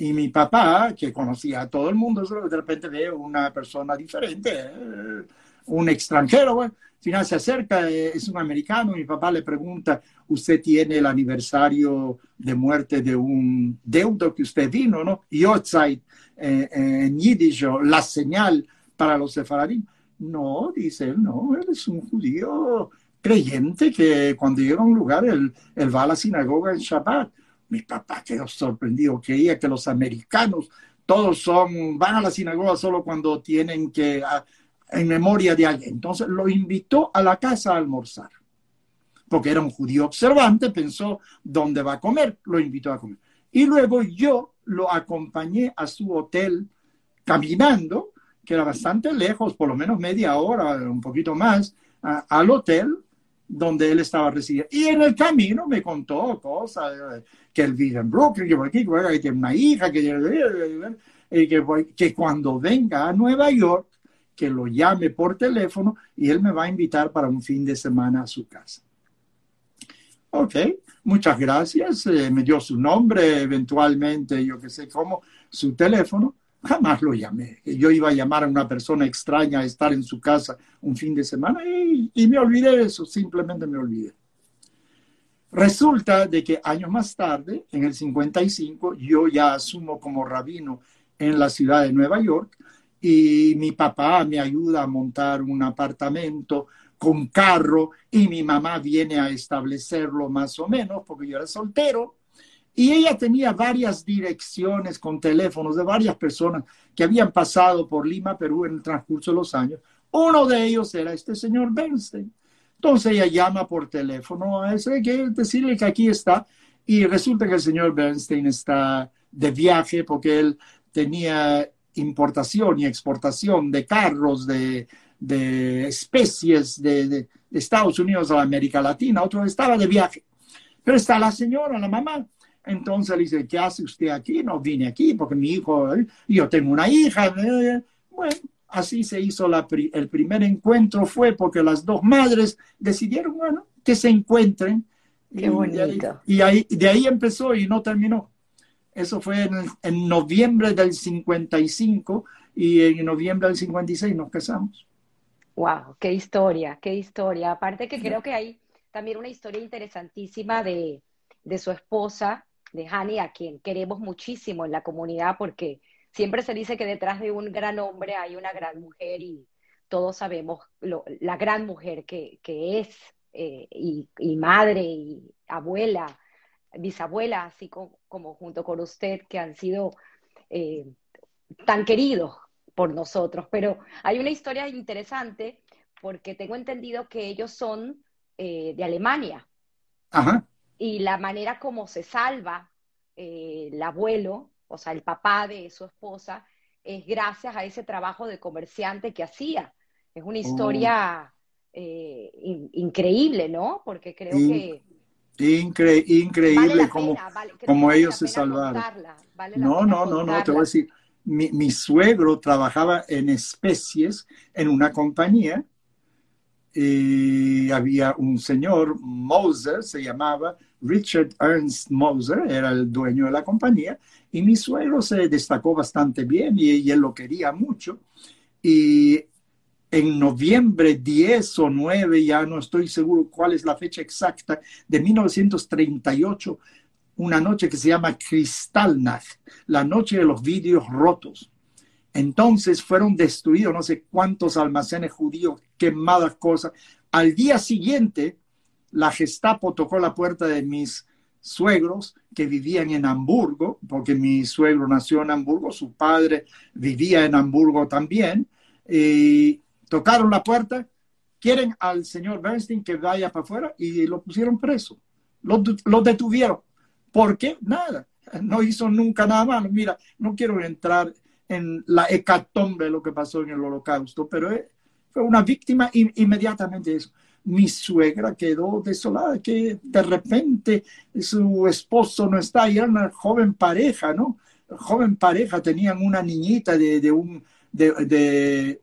y mi papá, que conocía a todo el mundo, de repente ve una persona diferente, eh, un extranjero, bueno, al final se acerca, eh, es un americano, mi papá le pregunta, ¿usted tiene el aniversario de muerte de un deudo que usted vino, no? Yotzeit, eh, en yiddish, la señal para los sefaradín. No, dice él, no, él es un judío creyente que cuando llega a un lugar, él, él va a la sinagoga en Shabbat. Mi papá quedó sorprendido, creía que los americanos todos son, van a la sinagoga solo cuando tienen que en memoria de alguien. Entonces lo invitó a la casa a almorzar, porque era un judío observante, pensó, ¿dónde va a comer? Lo invitó a comer. Y luego yo lo acompañé a su hotel caminando, que era bastante lejos, por lo menos media hora, un poquito más, al hotel donde él estaba residiendo. Y en el camino me contó cosas, eh, que él vive en Brooklyn, que por aquí, que tiene una hija, que, que, que cuando venga a Nueva York, que lo llame por teléfono y él me va a invitar para un fin de semana a su casa. Ok, muchas gracias. Eh, me dio su nombre, eventualmente, yo que sé cómo, su teléfono. Jamás lo llamé. Yo iba a llamar a una persona extraña a estar en su casa un fin de semana y, me olvidé de eso, simplemente me olvidé. Resulta de que años más tarde, en el 55, yo ya asumo como rabino en la ciudad de Nueva York y mi papá me ayuda a montar un apartamento con carro y mi mamá viene a establecerlo más o menos porque yo era soltero. Y ella tenía varias direcciones con teléfonos de varias personas que habían pasado por Lima, Perú en el transcurso de los años. Uno de ellos era este señor Bernstein. Entonces ella llama por teléfono a ese que decirle que aquí está y resulta que el señor Bernstein está de viaje porque él tenía importación y exportación de carros, de, especies de, Estados Unidos a América Latina, otro estaba de viaje. Pero está la señora, la mamá. Entonces le dice, ¿qué hace usted aquí? No vine aquí porque mi hijo, yo tengo una hija. Bueno, así se hizo la, el primer encuentro, fue porque las dos madres decidieron, bueno, que se encuentren. Qué bonito. Y, ahí, de ahí empezó y no terminó. Eso fue en, noviembre del 55 y en noviembre del 56 nos casamos. Wow, qué historia, qué historia. Aparte que creo que hay también una historia interesantísima de, de su esposa, de Hani, a quien queremos muchísimo en la comunidad porque siempre se dice que detrás de un gran hombre hay una gran mujer y todos sabemos la gran mujer que, que es eh, y, madre y abuela bisabuela, así como, junto con usted, que han sido eh, tan queridos por nosotros. Pero hay una historia interesante porque tengo entendido que ellos son eh, de Alemania. Y la manera como se salva eh, el abuelo, o sea, el papá de su esposa, es gracias a ese trabajo de comerciante que hacía. Es una historia eh, increíble, ¿no? Porque creo que... increíble como, como ellos se salvaron. no, no, no, no, te voy a decir, mi, mi, suegro trabajaba en especies en una compañía y había un señor, Moser, se llamaba Richard Ernst Moser, era el dueño de la compañía, y mi suegro se destacó bastante bien y, él lo quería mucho. Y en noviembre 10 o 9, ya no estoy seguro cuál es la fecha exacta, de 1938, una noche que se llama Kristallnacht, la noche de los vidrios rotos. Entonces fueron destruidos no sé cuántos almacenes judíos, quemadas cosas. Al día siguiente, la Gestapo tocó la puerta de mis suegros que vivían en Hamburgo, porque mi suegro nació en Hamburgo, su padre vivía en Hamburgo también, y tocaron la puerta, quieren al señor Bernstein que vaya para afuera y lo pusieron preso, lo, lo detuvieron. ¿Por qué? Nada, no hizo nunca nada malo. Mira, no quiero entrar en la hecatombe lo que pasó en el holocausto, pero fue una víctima inmediatamente mi suegra quedó desolada, que de repente su esposo no está, y era una joven pareja, ¿no? Joven pareja, tenían una niñita de, un, de,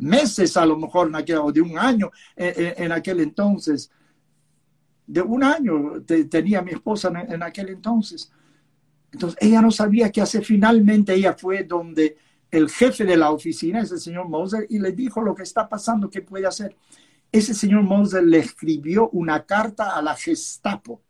meses a lo mejor, en aquel, o de un año en, aquel entonces. De un año tenía mi esposa en aquel entonces. Entonces ella no sabía qué hacer. Finalmente ella fue donde el jefe de la oficina, ese señor Moser, y le dijo lo que está pasando, qué puede hacer ese señor Moser le escribió una carta a la Gestapo,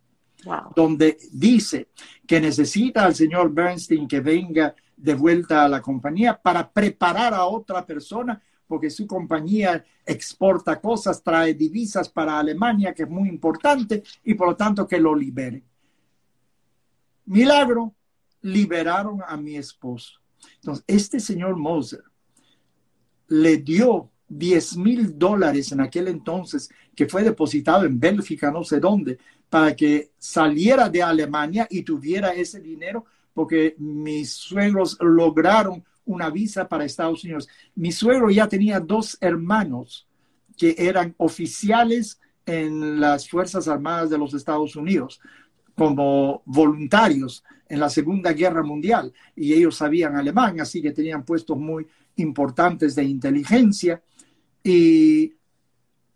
donde dice que necesita al señor Bernstein que venga de vuelta a la compañía para preparar a otra persona, porque su compañía exporta cosas, trae divisas para Alemania, que es muy importante, y por lo tanto que lo libere. Milagro, liberaron a mi esposo. Entonces, este señor Moser le dio 10 mil dólares en aquel entonces, que fue depositado en Bélgica, no sé dónde, para que saliera de Alemania y tuviera ese dinero, porque mis suegros lograron una visa para Estados Unidos. Mi suegro ya tenía dos hermanos que eran oficiales en las Fuerzas Armadas de los Estados Unidos como voluntarios en la Segunda Guerra Mundial y ellos sabían alemán, así que tenían puestos muy importantes de inteligencia y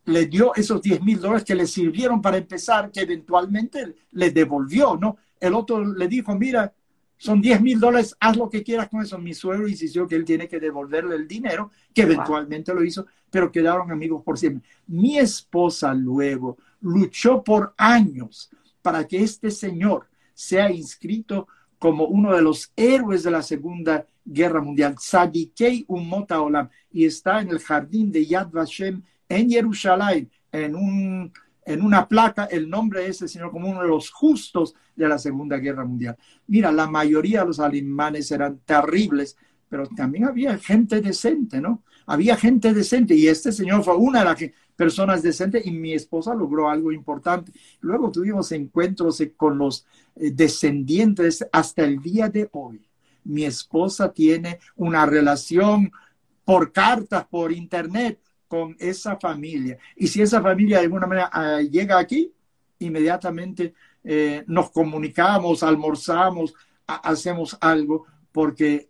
le dio esos 10 mil dólares que le sirvieron para empezar, que eventualmente le devolvió, ¿no? El otro le dijo, mira, son 10 mil dólares, haz lo que quieras con eso. Mi suegro insistió que él tiene que devolverle el dinero, que eventualmente lo hizo, pero quedaron amigos por siempre. Mi esposa luego luchó por años para que este señor sea inscrito como uno de los héroes de la Segunda Guerra Mundial, Sadikei Umota Olam, y está en el jardín de Yad Vashem en Jerusalén, en, un, en una placa, el nombre de ese señor como uno de los justos de la Segunda Guerra Mundial. Mira, la mayoría de los alemanes eran terribles, pero también había gente decente, ¿no? Había gente decente y este señor fue una de las personas decentes y mi esposa logró algo importante. Luego tuvimos encuentros con los eh, descendientes hasta el día de hoy mi esposa tiene una relación por cartas, por internet con esa familia. Y si esa familia de alguna manera ah, llega aquí, inmediatamente eh, nos comunicamos, almorzamos, hacemos algo, porque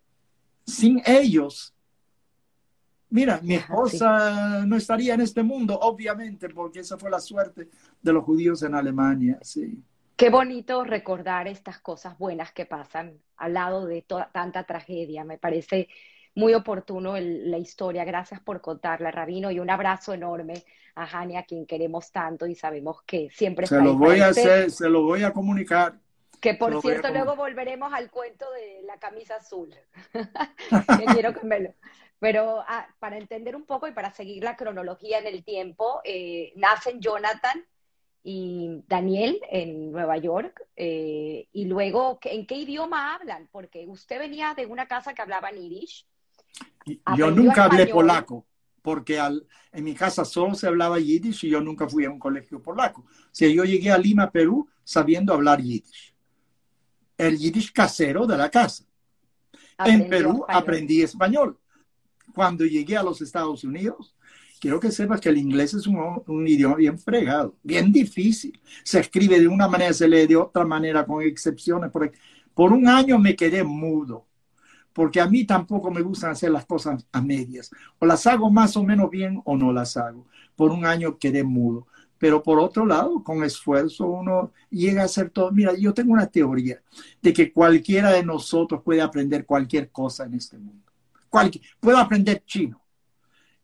sin ellos, mira, mi esposa no estaría en este mundo, obviamente, porque esa fue la suerte de los judíos en Alemania, sí. Qué bonito recordar estas cosas buenas que pasan al lado de toda, tanta tragedia. Me parece muy oportuno la historia. Gracias por contarla, Rabino, y un abrazo enorme a Jania, a quien queremos tanto y sabemos que siempre se lo voy a hacer, se lo voy a comunicar. Que por cierto, luego volveremos al cuento de la camisa azul. quiero que me lo... Pero ah, para entender un poco y para seguir la cronología en el tiempo, eh, nacen Jonathan y Daniel en Nueva York. Eh, y luego, ¿en qué idioma hablan? Porque usted venía de una casa que hablaba en Yiddish. Yo nunca hablé polaco, porque al, en mi casa solo se hablaba Yiddish y yo nunca fui a un colegio polaco. O sea, yo llegué a Lima, Perú, sabiendo hablar Yiddish. El Yiddish casero de la casa. en Perú aprendí español. Cuando llegué a los Estados Unidos, quiero que sepas que el inglés es un, idioma bien fregado, bien difícil. Se escribe de una manera, se lee de otra manera, con excepciones. Por, por un año me quedé mudo, porque a mí tampoco me gustan hacer las cosas a medias. O las hago más o menos bien o no las hago. Por un año quedé mudo. Pero por otro lado, con esfuerzo uno llega a hacer todo. Mira, yo tengo una teoría de que cualquiera de nosotros puede aprender cualquier cosa en este mundo. Cualquier, puedo aprender chino.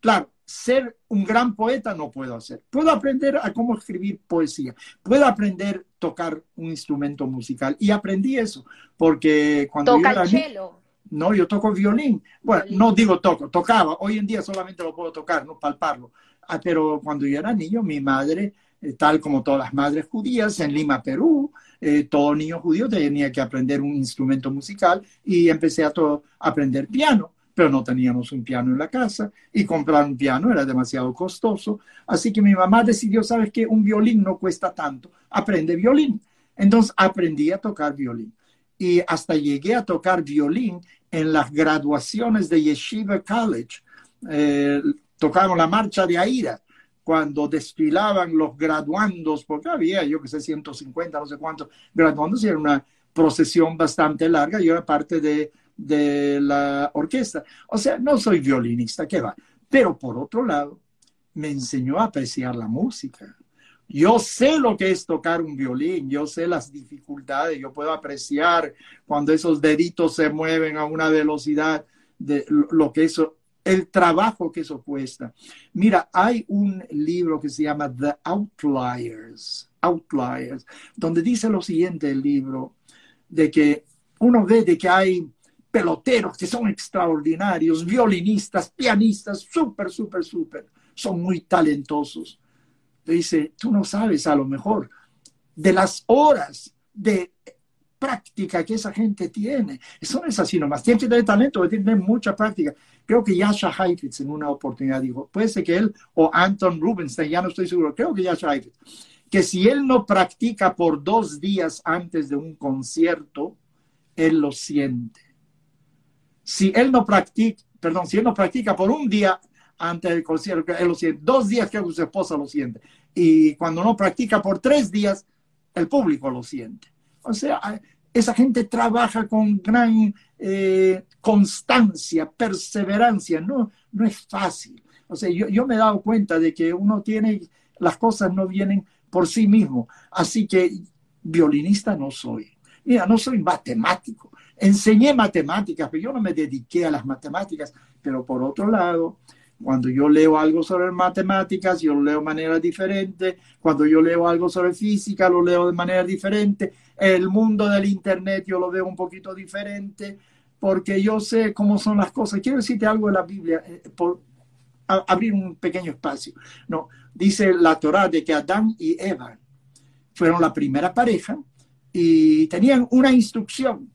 Claro, ser un gran poeta no puedo hacer. Puedo aprender a cómo escribir poesía. Puedo aprender a tocar un instrumento musical. Y aprendí eso porque cuando ¿Toca yo era el cello? No, yo toco violín. Bueno, violín. no digo toco, tocaba. Hoy en día solamente lo puedo tocar, no palparlo. Ah, pero cuando yo era niño, mi madre, eh, tal como todas las madres judías en Lima, Perú, eh, todo niño judío tenía que aprender un instrumento musical y empecé a aprender piano, pero no teníamos un piano en la casa y comprar un piano era demasiado costoso. Así que mi mamá decidió, ¿sabes qué? Un violín no cuesta tanto, aprende violín. Entonces aprendí a tocar violín y hasta llegué a tocar violín en las graduaciones de Yeshiva College. Eh, tocamos la marcha de Aida cuando desfilaban los graduandos, porque había, yo que sé, 150, no sé cuántos graduandos, y era una procesión bastante larga, yo era parte de, de la orquesta. O sea, no soy violinista, ¿qué va? Pero por otro lado, me enseñó a apreciar la música. Yo sé lo que es tocar un violín, yo sé las dificultades, yo puedo apreciar cuando esos deditos se mueven a una velocidad de lo que eso el trabajo que eso cuesta. Mira, hay un libro que se llama The Outliers, Outliers, donde dice lo siguiente el libro, de que uno ve de que hay peloteros que son extraordinarios, violinistas, pianistas, súper, súper, súper, son muy talentosos. Dice, tú no sabes a lo mejor de las horas de práctica que esa gente tiene. Eso no es así nomás. Tiene que tener talento, tiene que tener mucha práctica. Creo que Yasha Heifetz en una oportunidad dijo, puede ser que él o Anton Rubinstein, ya no estoy seguro, creo que Yasha Heifetz, que si él no practica por dos días antes de un concierto, él lo siente. Si él no practica, perdón, si él no practica por un día antes del concierto, él lo siente. Dos días que su esposa lo siente. Y cuando no practica por tres días, el público lo siente. O sea, esa gente trabaja con gran eh, constancia, perseverancia, no, no es fácil. O sea, yo, yo me he dado cuenta de que uno tiene, las cosas no vienen por sí mismo. Así que violinista no soy. Mira, no soy matemático. Enseñé matemáticas, pero yo no me dediqué a las matemáticas. Pero por otro lado, cuando yo leo algo sobre matemáticas, yo lo leo de manera diferente. Cuando yo leo algo sobre física, lo leo de manera diferente. El mundo del Internet yo lo veo un poquito diferente porque yo sé cómo son las cosas. Quiero decirte algo de la Biblia, eh, por abrir un pequeño espacio. No, dice la Torah de que Adán y Eva fueron la primera pareja y tenían una instrucción,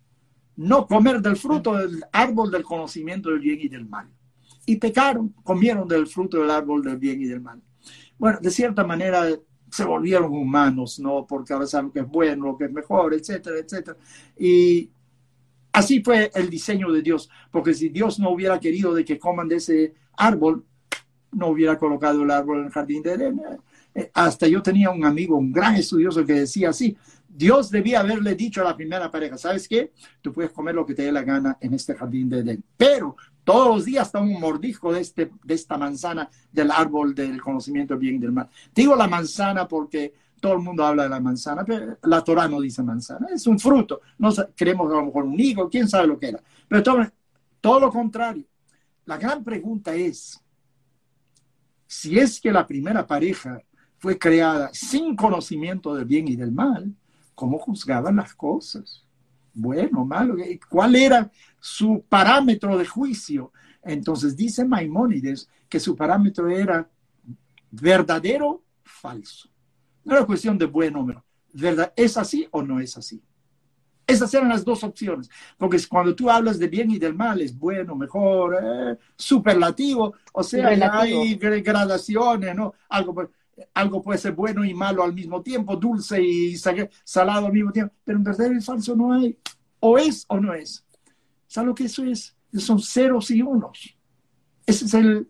no comer del fruto del árbol del conocimiento del bien y del mal y pecaron, comieron del fruto del árbol del bien y del mal. Bueno, de cierta manera se volvieron humanos, ¿no? Porque ahora saben que es bueno, lo que es mejor, etcétera, etcétera. Y así fue el diseño de Dios, porque si Dios no hubiera querido de que coman de ese árbol, no hubiera colocado el árbol en el jardín de Edén. Eh, hasta yo tenía un amigo, un gran estudioso que decía así, Dios debía haberle dicho a la primera pareja, ¿sabes qué? Tú puedes comer lo que te dé la gana en este jardín de Edén, pero todos los días está un mordisco de, este, de esta manzana del árbol del conocimiento del bien y del mal. Digo la manzana porque todo el mundo habla de la manzana, pero la Torah no dice manzana, es un fruto. No creemos a lo mejor un higo, quién sabe lo que era. Pero todo lo contrario. La gran pregunta es, si es que la primera pareja fue creada sin conocimiento del bien y del mal, ¿cómo juzgaban las cosas? bueno, malo, cuál era su parámetro de juicio. Entonces dice Maimónides que su parámetro era verdadero, falso. No era cuestión de bueno o ¿Verdad? ¿Es así o no es así? Esas eran las dos opciones, porque cuando tú hablas de bien y del mal, es bueno, mejor, eh, superlativo, o sea, hay gradaciones, ¿no? Algo, algo puede ser bueno y malo al mismo tiempo, dulce y salado al mismo tiempo, pero en verdad y falso no hay. O es o no es. ¿Sabes lo que eso es? Son ceros y unos. Ese es el,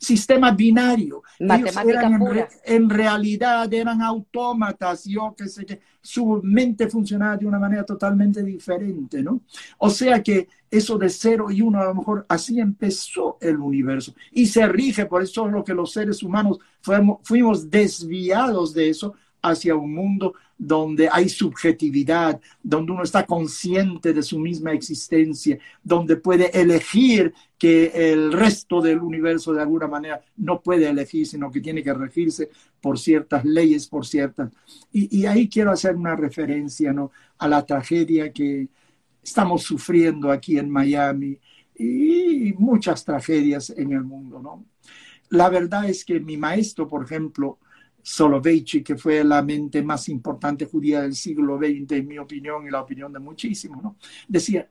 sistema binario. Matemática en, en, realidad eran autómatas, yo que sé que su mente funcionaba de una manera totalmente diferente, ¿no? O sea que eso de cero y uno, a lo mejor así empezó el universo. Y se rige, por eso es lo que los seres humanos fuimos, fuimos desviados de eso hacia un mundo donde hay subjetividad, donde uno está consciente de su misma existencia, donde puede elegir que el resto del universo de alguna manera no puede elegir, sino que tiene que regirse por ciertas leyes, por ciertas. Y, ahí quiero hacer una referencia ¿no? a la tragedia que estamos sufriendo aquí en Miami y muchas tragedias en el mundo. ¿no? La verdad es que mi maestro, por ejemplo, Soloveitchik, que fue la mente más importante judía del siglo XX, en mi opinión y la opinión de muchísimos, ¿no? Decía,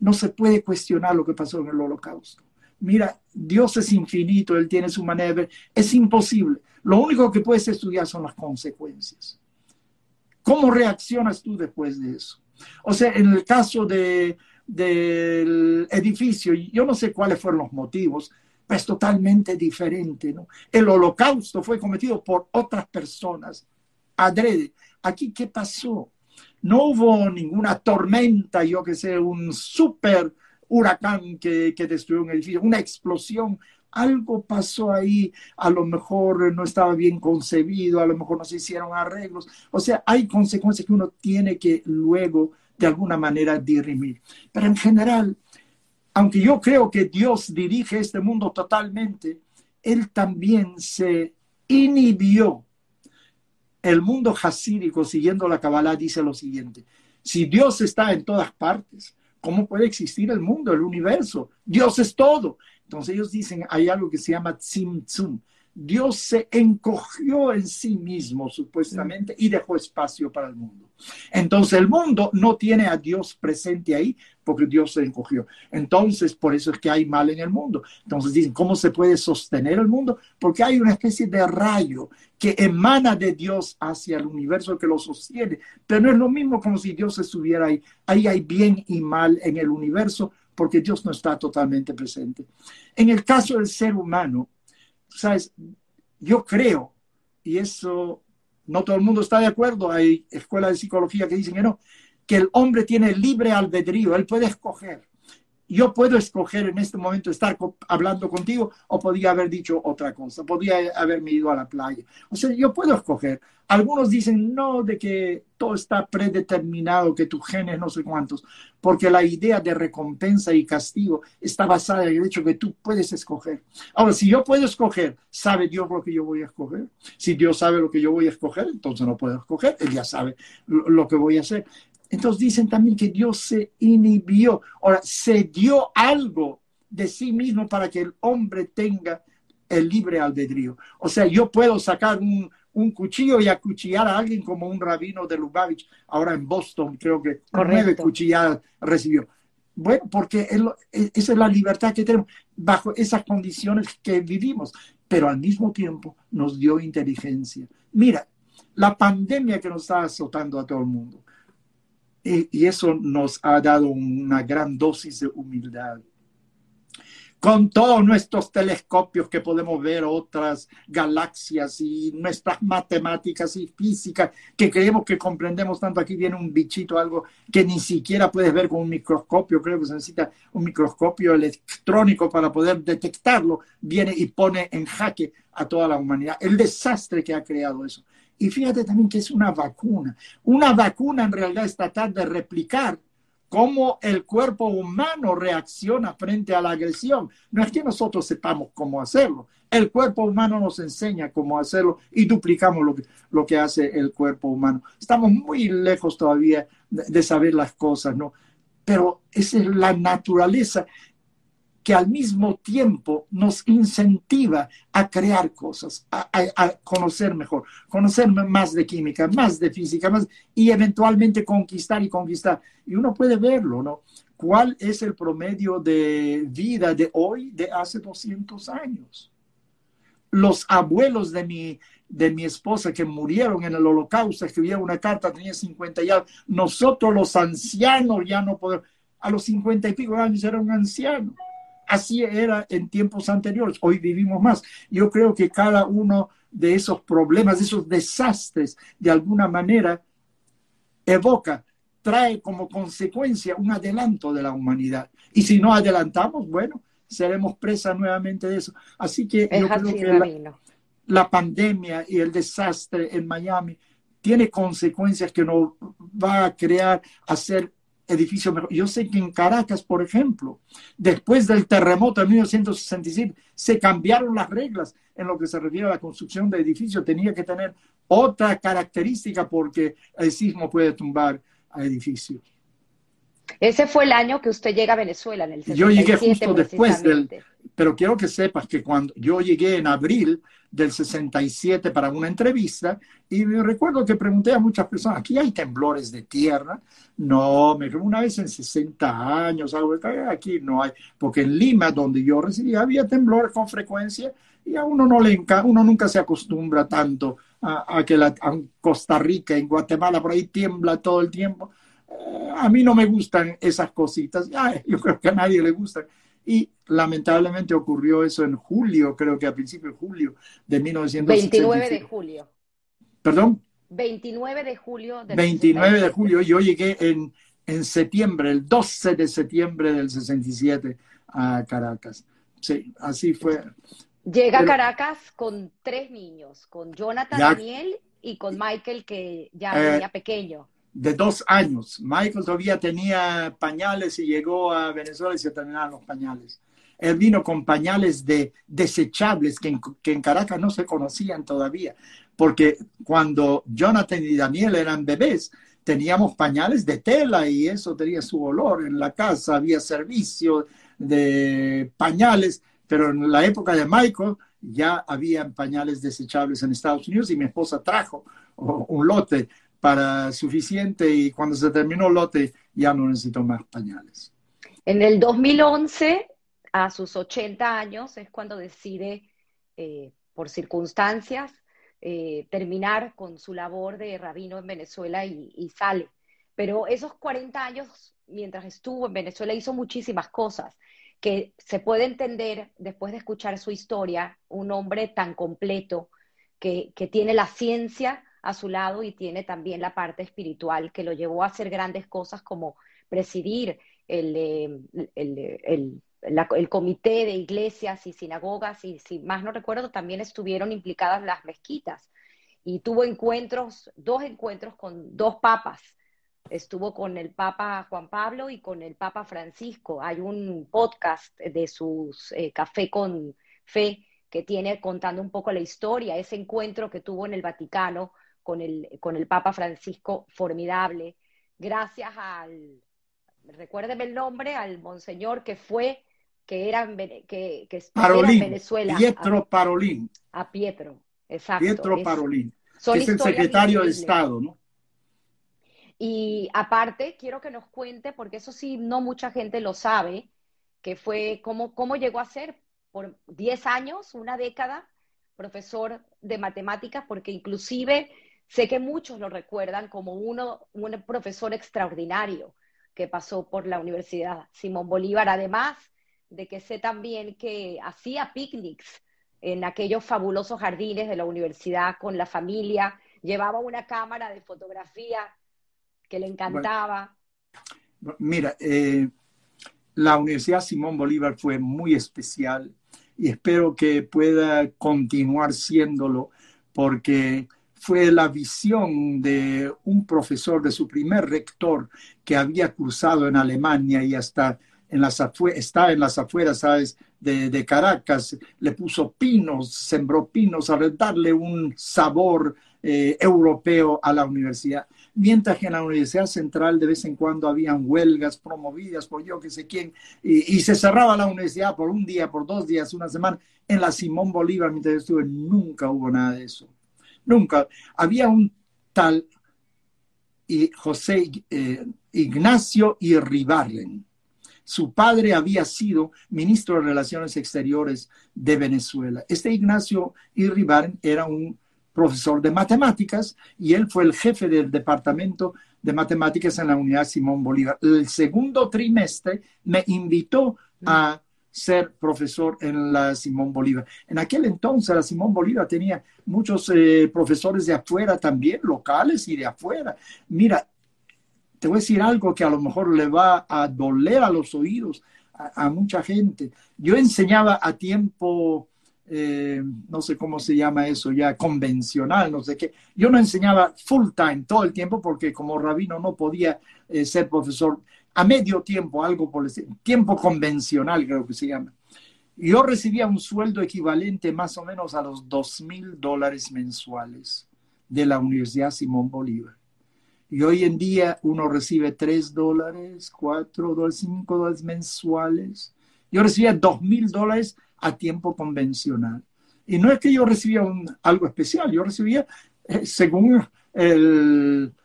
no se puede cuestionar lo que pasó en el holocausto. Mira, Dios es infinito, Él tiene su manera. Es imposible. Lo único que puedes estudiar son las consecuencias. ¿Cómo reaccionas tú después de eso? O sea, en el caso de, del edificio, yo no sé cuáles fueron los motivos, es totalmente diferente. ¿no? El holocausto fue cometido por otras personas, adrede. Aquí, ¿qué pasó? No hubo ninguna tormenta, yo que sé, un super huracán que, que destruyó un edificio, una explosión. Algo pasó ahí, a lo mejor no estaba bien concebido, a lo mejor no se hicieron arreglos. O sea, hay consecuencias que uno tiene que luego de alguna manera dirimir. Pero en general, aunque yo creo que Dios dirige este mundo totalmente, Él también se inhibió. El mundo jasídico, siguiendo la Kabbalah, dice lo siguiente, si Dios está en todas partes, ¿cómo puede existir el mundo, el universo? Dios es todo. Entonces ellos dicen, hay algo que se llama tzimtzum, Dios se encogió en sí mismo, supuestamente, y dejó espacio para el mundo. Entonces el mundo no tiene a Dios presente ahí porque Dios se encogió. Entonces, por eso es que hay mal en el mundo. Entonces dicen, ¿cómo se puede sostener el mundo? Porque hay una especie de rayo que emana de Dios hacia el universo que lo sostiene. Pero no es lo mismo como si Dios estuviera ahí. Ahí hay bien y mal en el universo porque Dios no está totalmente presente. En el caso del ser humano, sabes, yo creo, y eso no todo el mundo está de acuerdo, hay escuelas de psicología que dicen que no, que el hombre tiene libre albedrío, él puede escoger yo puedo escoger en este momento estar hablando contigo o podría haber dicho otra cosa, podría haberme ido a la playa. O sea, yo puedo escoger. Algunos dicen no, de que todo está predeterminado, que tu genes no sé cuántos, porque la idea de recompensa y castigo está basada en el hecho que tú puedes escoger. Ahora, si yo puedo escoger, ¿sabe Dios lo que yo voy a escoger? Si Dios sabe lo que yo voy a escoger, entonces no puedo escoger, Él ya sabe lo que voy a hacer. Entonces dicen también que Dios se inhibió, ahora se dio algo de sí mismo para que el hombre tenga el libre albedrío. O sea, yo puedo sacar un, cuchillo y acuchillar a alguien como un rabino de Lubavitch, ahora en Boston, creo que nueve cuchilladas recibió. Bueno, porque esa es la libertad que tenemos bajo esas condiciones que vivimos, pero al mismo tiempo nos dio inteligencia. Mira, la pandemia que nos está azotando a todo el mundo, y, eso nos ha dado una gran dosis de humildad. Con todos nuestros telescopios que podemos ver otras galaxias y nuestras matemáticas y físicas que creemos que comprendemos tanto, aquí viene un bichito, algo que ni siquiera puedes ver con un microscopio, creo que se necesita un microscopio electrónico para poder detectarlo, viene y pone en jaque a toda la humanidad. El desastre que ha creado eso. Y fíjate también que es una vacuna. Una vacuna en realidad es tratar de replicar cómo el cuerpo humano reacciona frente a la agresión. No es que nosotros sepamos cómo hacerlo. El cuerpo humano nos enseña cómo hacerlo y duplicamos lo que, hace el cuerpo humano. Estamos muy lejos todavía de, de saber las cosas, ¿no? Pero esa es la naturaleza que al mismo tiempo nos incentiva a crear cosas, a, conocer mejor, conocer más de química, más de física, más, y eventualmente conquistar y conquistar. Y uno puede verlo, ¿no? ¿Cuál es el promedio de vida de hoy de hace 200 años? Los abuelos de mi, de mi esposa que murieron en el holocausto, escribieron una carta, tenía 50 y algo. Nosotros los ancianos ya no podemos, a los 50 y pico años era un anciano Así era en tiempos anteriores. Hoy vivimos más. Yo creo que cada uno de esos problemas, de esos desastres, de alguna manera, evoca, trae como consecuencia un adelanto de la humanidad. Y si no adelantamos, bueno, seremos presa nuevamente de eso. Así que yo creo que la, la, pandemia y el desastre en Miami tiene consecuencias que nos va a crear hacer edificios mejores. Yo sé que en Caracas, por ejemplo, después del terremoto de 1967, se cambiaron las reglas en lo que se refiere a la construcción de edificios. Tenía que tener otra característica porque el sismo puede tumbar a edificios. Ese fue el año que usted llega a Venezuela, en el 67, Yo llegué justo después del... Pero quiero que sepas que cuando yo llegué en abril del 67 para una entrevista y me recuerdo que pregunté a muchas personas, ¿aquí hay temblores de tierra? No, me una vez en 60 años, algo aquí no hay, porque en Lima, donde yo residía, había temblores con frecuencia y a uno no le enca uno nunca se acostumbra tanto a, que la, Costa Rica, en Guatemala, por ahí tiembla todo el tiempo a mí no me gustan esas cositas, yo creo que a nadie le gustan. Y lamentablemente ocurrió eso en julio, creo que a principios de julio de 1985. 29 de julio. ¿Perdón? 29 de julio. Del 29 de julio, yo llegué en, en septiembre, el 12 de septiembre del 67 a Caracas. Sí, así fue. Llega a Caracas con tres niños, con Jonathan Daniel y con Michael, que ya eh, venía pequeño de dos años. Michael todavía tenía pañales y llegó a Venezuela y se terminaron los pañales. Él vino con pañales de desechables que en, que en Caracas no se conocían todavía, porque cuando Jonathan y Daniel eran bebés, teníamos pañales de tela y eso tenía su olor. En la casa había servicio de pañales, pero en la época de Michael ya había pañales desechables en Estados Unidos y mi esposa trajo un lote para suficiente y cuando se terminó el lote ya no necesito más pañales. En el 2011, a sus 80 años, es cuando decide, eh, por circunstancias, eh, terminar con su labor de rabino en Venezuela y, y, sale. Pero esos 40 años, mientras estuvo en Venezuela, hizo muchísimas cosas que se puede entender después de escuchar su historia, un hombre tan completo que, que tiene la ciencia, a su lado y tiene también la parte espiritual que lo llevó a hacer grandes cosas como presidir el, eh, el, el, comité de iglesias y sinagogas y si más no recuerdo también estuvieron implicadas las mezquitas y tuvo encuentros, dos encuentros con dos papas. Estuvo con el Papa Juan Pablo y con el Papa Francisco. Hay un podcast de sus eh, Café con Fe que tiene contando un poco la historia, ese encuentro que tuvo en el Vaticano con el, con el Papa Francisco formidable, gracias al, recuérdeme el nombre, al monseñor que fue, que era, que, que en Venezuela. Pietro Parolín. A Pietro, exacto. Pietro Parolín. es el secretario de Estado, ¿no? Y aparte, quiero que nos cuente, porque eso sí, no mucha gente lo sabe, que fue cómo, cómo llegó a ser por 10 años, una década, profesor de matemáticas, porque inclusive Sé que muchos lo recuerdan como uno, un profesor extraordinario que pasó por la Universidad Simón Bolívar, además de que sé también que hacía picnics en aquellos fabulosos jardines de la universidad con la familia, llevaba una cámara de fotografía que le encantaba. mira, eh, la Universidad Simón Bolívar fue muy especial y espero que pueda continuar siéndolo porque fue la visión de un profesor, de su primer rector, que había cruzado en Alemania y hasta en las está en las afueras. De, Caracas, le puso pinos, sembró pinos a darle un sabor eh, europeo a la universidad. Mientras que en la Universidad Central de vez en cuando habían huelgas promovidas por yo que sé quién, y, y se cerraba la universidad por un día, por dos días, una semana. En la Simón Bolívar, mientras yo estuve, nunca hubo nada de eso nunca. Había un tal y José eh, Ignacio Irribarren. Su padre había sido ministro de Relaciones Exteriores de Venezuela. Este Ignacio Irribarren era un profesor de matemáticas y él fue el jefe del departamento de matemáticas en la Unidad Simón Bolívar. El segundo trimestre me invitó a ser profesor en la Simón Bolívar. En aquel entonces la Simón Bolívar tenía muchos eh, profesores de afuera también, locales y de afuera. Mira, te voy a decir algo que a lo mejor le va a doler a los oídos a, mucha gente. Yo enseñaba a tiempo, eh, no sé cómo se llama eso ya, convencional, no sé qué. Yo no enseñaba full time todo el tiempo porque como rabino no podía eh, ser profesor a medio tiempo, algo por el tiempo convencional creo que se llama. Yo recibía un sueldo equivalente más o menos a los dos mil dólares mensuales de la Universidad Simón Bolívar. Y hoy en día uno recibe tres dólares, cuatro dólares, cinco dólares mensuales. Yo recibía dos mil dólares a tiempo convencional. Y no es que yo recibía algo especial, yo recibía eh, según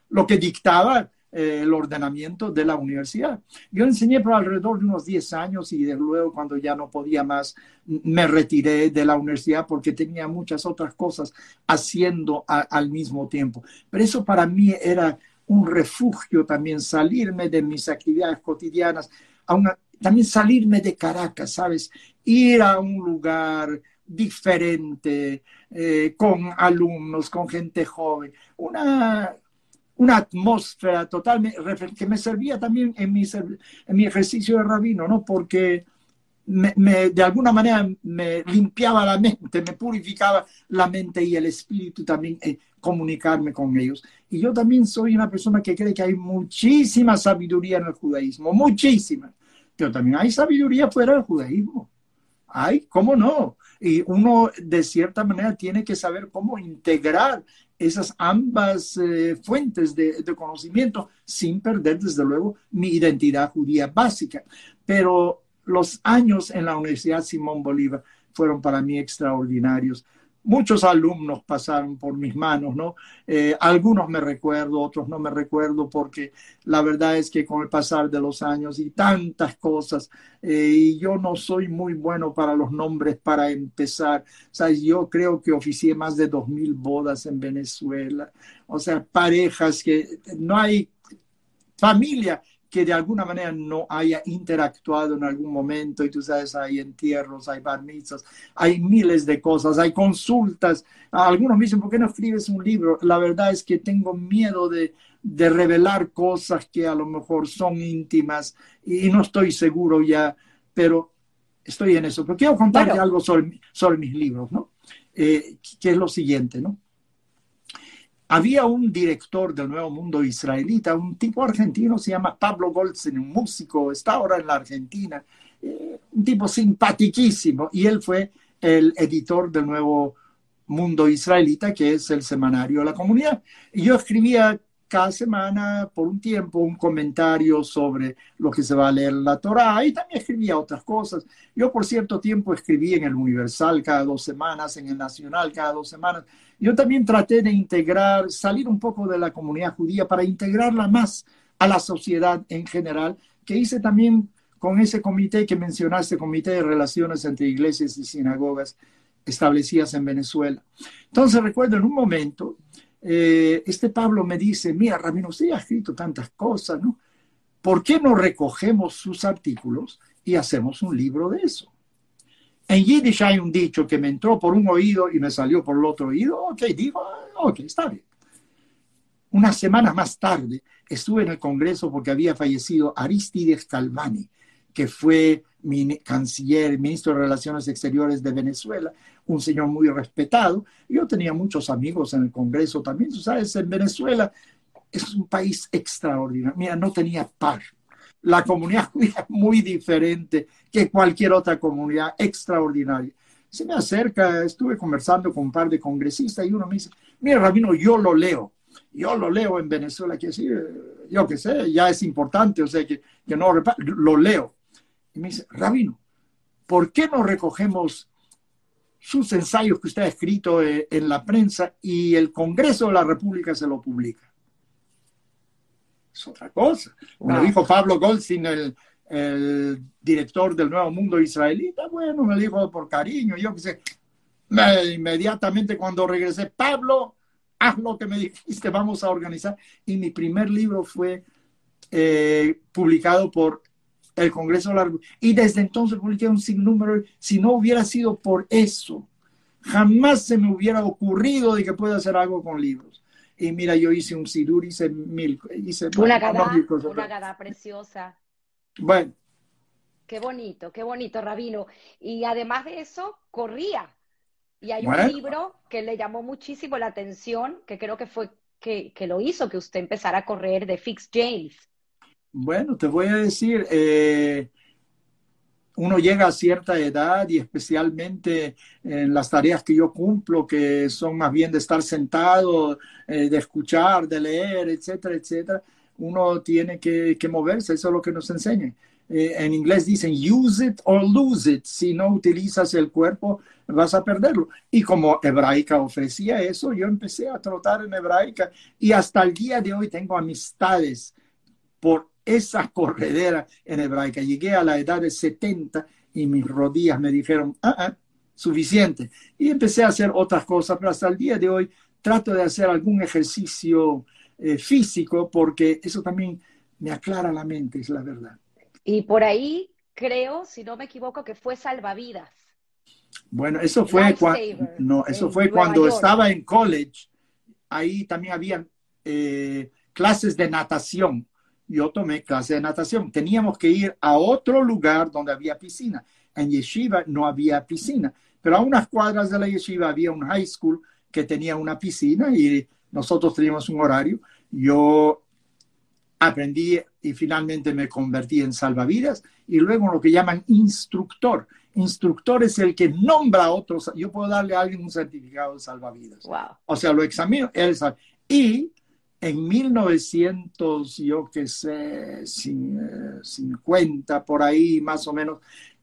lo que dictaba eh, el ordenamiento de la universidad. Yo enseñé por alrededor de unos 10 años y de luego cuando ya no podía más me retiré de la universidad porque tenía muchas otras cosas haciendo al mismo tiempo. Pero eso para mí era un refugio también salirme de mis actividades cotidianas, también salirme de Caracas, ¿sabes? Ir a un lugar diferente, eh, con alumnos, con gente joven, una, una atmósfera totalmente que me servía también en mi, ejercicio de rabino, ¿no? Porque de alguna manera me limpiaba la mente, me purificaba la mente y el espíritu también, eh, comunicarme con ellos. Y yo también soy una persona que cree que hay muchísima sabiduría en el judaísmo, muchísima, pero también hay sabiduría fuera del judaísmo. Hay, ¿cómo no? Y uno de cierta manera tiene que saber cómo integrar esas ambas eh, fuentes de, conocimiento sin perder, desde luego, mi identidad judía básica. Pero los años en la Universidad Simón Bolívar fueron para mí extraordinarios. Muchos alumnos pasaron por mis manos, ¿no? Eh, algunos me recuerdo, otros no me recuerdo, porque la verdad es que con el pasar de los años y tantas cosas, eh, y yo no soy muy bueno para los nombres para empezar. O yo creo que oficié más de dos mil bodas en Venezuela. O sea, parejas que no hay familia que de alguna manera no haya interactuado en algún momento y tú sabes, hay entierros, hay barnizas, hay miles de cosas, hay consultas. Algunos me dicen, ¿por qué no escribes un libro? La verdad es que tengo miedo de, de revelar cosas que a lo mejor son íntimas y no estoy seguro ya, pero estoy en eso. Pero quiero contarte algo sobre, sobre mis libros, ¿no? Eh, que es lo siguiente, ¿no? Había un director del Nuevo Mundo israelita, un tipo argentino, se llama Pablo Goldstein, un músico, está ahora en la Argentina, eh, un tipo simpaticísimo, y él fue el editor del Nuevo Mundo Israelita, que es el semanario de la comunidad. Y yo escribía cada semana por un tiempo un comentario sobre lo que se va a leer en la Torah y también escribía otras cosas. Yo por cierto tiempo escribí en el Universal cada dos semanas, en el Nacional cada dos semanas. Yo también traté de integrar, salir un poco de la comunidad judía para integrarla más a la sociedad en general, que hice también con ese comité que mencionaste, Comité de Relaciones entre Iglesias y Sinagogas establecidas en Venezuela. Entonces recuerdo en un momento eh, este Pablo me dice, mira, Rabino, usted ha escrito tantas cosas, ¿no? ¿Por qué no recogemos sus artículos y hacemos un libro de eso? En Yiddish hay un dicho que me entró por un oído y me salió por el otro oído. Ok, digo, ok, está bien. Una semana más tarde estuve en el Congreso porque había fallecido Aristides Calvani, que fue canciller, ministro de Relaciones Exteriores de Venezuela, un señor muy respetado. Yo tenía muchos amigos en el Congreso también. Tú sabes, en Venezuela es un país extraordinario. Mira, no tenía par. La comunidad es muy diferente que cualquier otra comunidad extraordinaria. Se me acerca, estuve conversando con un par de congresistas y uno me dice, mira, Rabino, yo lo leo. Yo lo leo en Venezuela, que decir, yo qué sé, ya es importante, o sea, que, que no, lo leo. Y me dice, Rabino, ¿por qué no recogemos sus ensayos que usted ha escrito eh, en la prensa y el Congreso de la República se lo publica. Es otra cosa. Me dijo Pablo Goldstein, el, director del Nuevo Mundo Israelita, bueno, me dijo por cariño, yo qué sé. inmediatamente cuando regresé, Pablo, haz lo que me dijiste, vamos a organizar. Y mi primer libro fue eh, publicado por el Congreso de la Y desde entonces publiqué un sinnúmero. Si no hubiera sido por eso, jamás se me hubiera ocurrido de que pueda hacer algo con libros. Y mira, yo hice un sidur, hice mil, hice una gada, preciosa. Bueno. Qué bonito, qué bonito, Rabino. Y además de eso, corría. Y hay un libro que le llamó muchísimo la atención, que creo que fue que, que lo hizo que usted empezara a correr de Fix James. Bueno, te voy a decir, eh, uno llega a cierta edad y especialmente en las tareas que yo cumplo, que son más bien de estar sentado, eh, de escuchar, de leer, etcétera, etcétera, uno tiene que, moverse, eso es lo que nos enseñan. Eh, en inglés dicen use it or lose it. Si no utilizas el cuerpo, vas a perderlo. Y como hebraica ofrecía eso, yo empecé a trotar en hebraica y hasta el día de hoy tengo amistades por esa corredera en hebraica. Llegué a la edad de 70 y mis rodillas me dijeron, ah, ah, suficiente. Y empecé a hacer otras cosas, pero hasta el día de hoy trato de hacer algún ejercicio eh, físico porque eso también me aclara la mente, es la verdad. Y por ahí creo, si no me equivoco, que fue salvavidas. Bueno, eso fue, cuando, no, eso fue cuando estaba en college. Ahí también había eh, clases de natación yo tomé clase de natación. Teníamos que ir a otro lugar donde había piscina. En Yeshiva no había piscina, pero a unas cuadras de la Yeshiva había un high school que tenía una piscina y nosotros teníamos un horario. Yo aprendí y finalmente me convertí en salvavidas y luego en lo que llaman instructor. Instructor es el que nombra a otros. Yo puedo darle a alguien un certificado de salvavidas. O sea, lo examino. Él sabe. Y en 1900, yo que sé, 50 por ahí más o menos,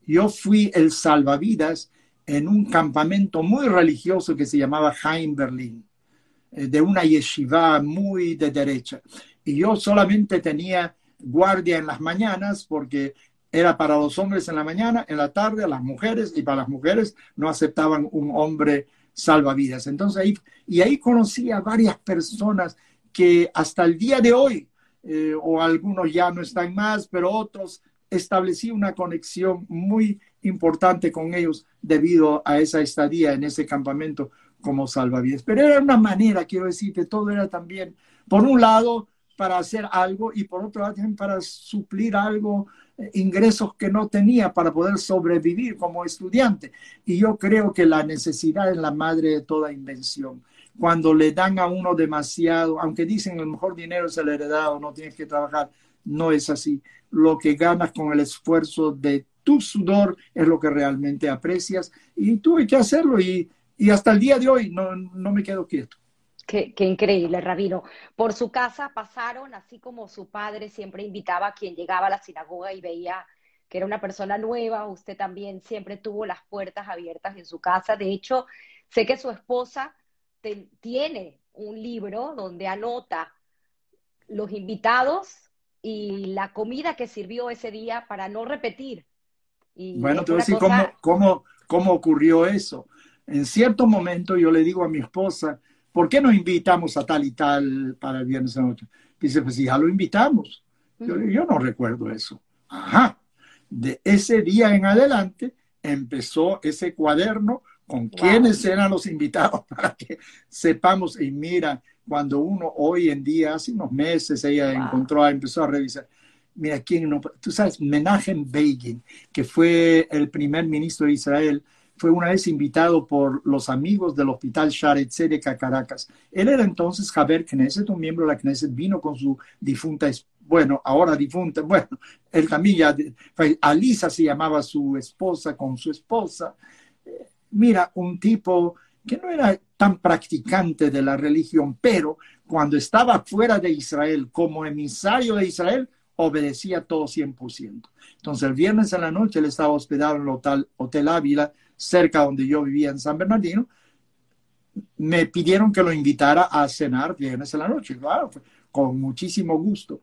yo fui el salvavidas en un campamento muy religioso que se llamaba Jaime Berlín, eh, de una yeshiva muy de derecha. Y yo solamente tenía guardia en las mañanas porque era para los hombres en la mañana, en la tarde, las mujeres, y para las mujeres no aceptaban un hombre salvavidas. Entonces ahí, y ahí conocí a varias personas que hasta el día de hoy, eh, o algunos ya no están más, pero otros establecí una conexión muy importante con ellos debido a esa estadía en ese campamento como salvavidas. Pero era una manera, quiero decirte, todo era también, por un lado, para hacer algo y por otro lado también para suplir algo, eh, ingresos que no tenía para poder sobrevivir como estudiante. Y yo creo que la necesidad es la madre de toda invención cuando le dan a uno demasiado, aunque dicen el mejor dinero es el heredado, no tienes que trabajar, no es así. Lo que ganas con el esfuerzo de tu sudor es lo que realmente aprecias y tuve que hacerlo y, hasta el día de hoy no, me quedo quieto. Qué, qué, increíble, Rabino. Por su casa pasaron, así como su padre siempre invitaba a quien llegaba a la sinagoga y veía que era una persona nueva, usted también siempre tuvo las puertas abiertas en su casa. De hecho, sé que su esposa tiene un libro donde anota los invitados y la comida que sirvió ese día para no repetir. bueno, te voy a decir cómo, cómo, ocurrió eso. En cierto momento yo le digo a mi esposa, ¿por qué no invitamos a tal y tal para el viernes de noche? Dice, pues ya lo invitamos. Yo, yo no recuerdo eso. Ajá. De ese día en adelante empezó ese cuaderno con quiénes eran los invitados para que sepamos. Y mira, cuando uno hoy en día, hace unos meses, ella encontró, empezó a revisar. Mira, quién no, tú sabes, Menachem Begin, que fue el primer ministro de Israel, fue una vez invitado por los amigos del hospital Sharet Tzedek Caracas. Él era entonces Javier Knesset, un miembro de la Knesset, vino con su difunta, bueno, ahora difunta, bueno, él también ya, Alisa se llamaba su esposa, con su esposa, mira, un tipo que no era tan practicante de la religión, pero cuando estaba fuera de Israel como emisario de Israel, obedecía todo 100%. Entonces el viernes en la noche él estaba hospedado en el hotel, hotel Ávila, cerca donde yo vivía en San Bernardino. Me pidieron que lo invitara a cenar viernes en la noche. Claro, con muchísimo gusto.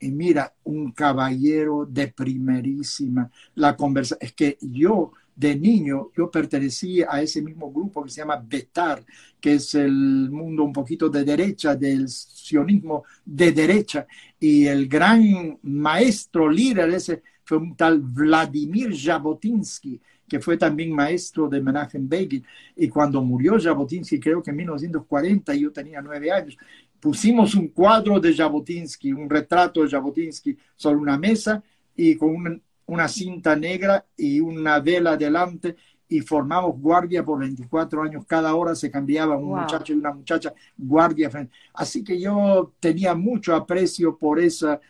Y mira, un caballero de primerísima. La conversa es que yo de niño yo pertenecí a ese mismo grupo que se llama Betar, que es el mundo un poquito de derecha, del sionismo de derecha. Y el gran maestro líder ese fue un tal Vladimir Jabotinsky, que fue también maestro de Menachem Begin. Y cuando murió Jabotinsky, creo que en 1940, yo tenía nueve años, pusimos un cuadro de Jabotinsky, un retrato de Jabotinsky sobre una mesa y con una, cinta negra y una vela delante y formamos guardia por 24 años. Cada hora se cambiaba un muchacho y una muchacha guardia. Así que yo tenía mucho aprecio por esa.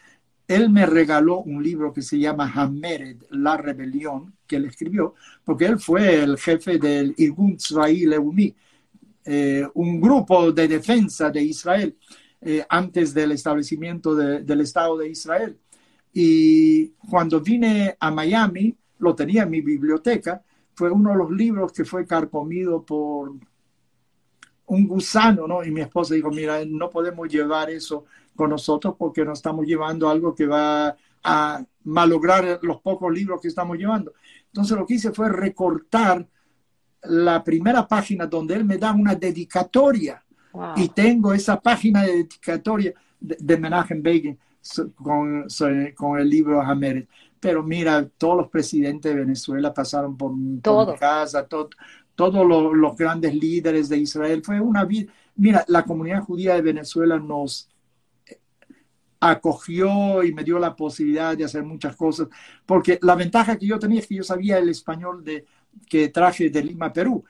Él me regaló un libro que se llama Hamered, La Rebelión, que él escribió, porque él fue el jefe del Irgun Tzvai Leumi, eh, un grupo de defensa de Israel eh, antes del establecimiento del Estado de Israel. Y cuando vine a Miami, lo tenía en mi biblioteca, fue uno de los libros que fue carcomido por un gusano, ¿no? Y mi esposa dijo, mira, no podemos llevar eso con nosotros porque nos estamos llevando algo que va a malograr los pocos libros que estamos llevando. Entonces lo que hice fue recortar la primera página donde él me da una dedicatoria y tengo esa página de dedicatoria de, de Menachem Begin con, con el libro Hameret. Pero mira, todos los presidentes de Venezuela pasaron por, por mi casa, todos los, grandes líderes de Israel. Fue una vida. Mira, la comunidad judía de Venezuela nos acogió y me dio la posibilidad de hacer muchas cosas, porque la ventaja que yo tenía es que yo sabía el español de, que traje de Lima, Perú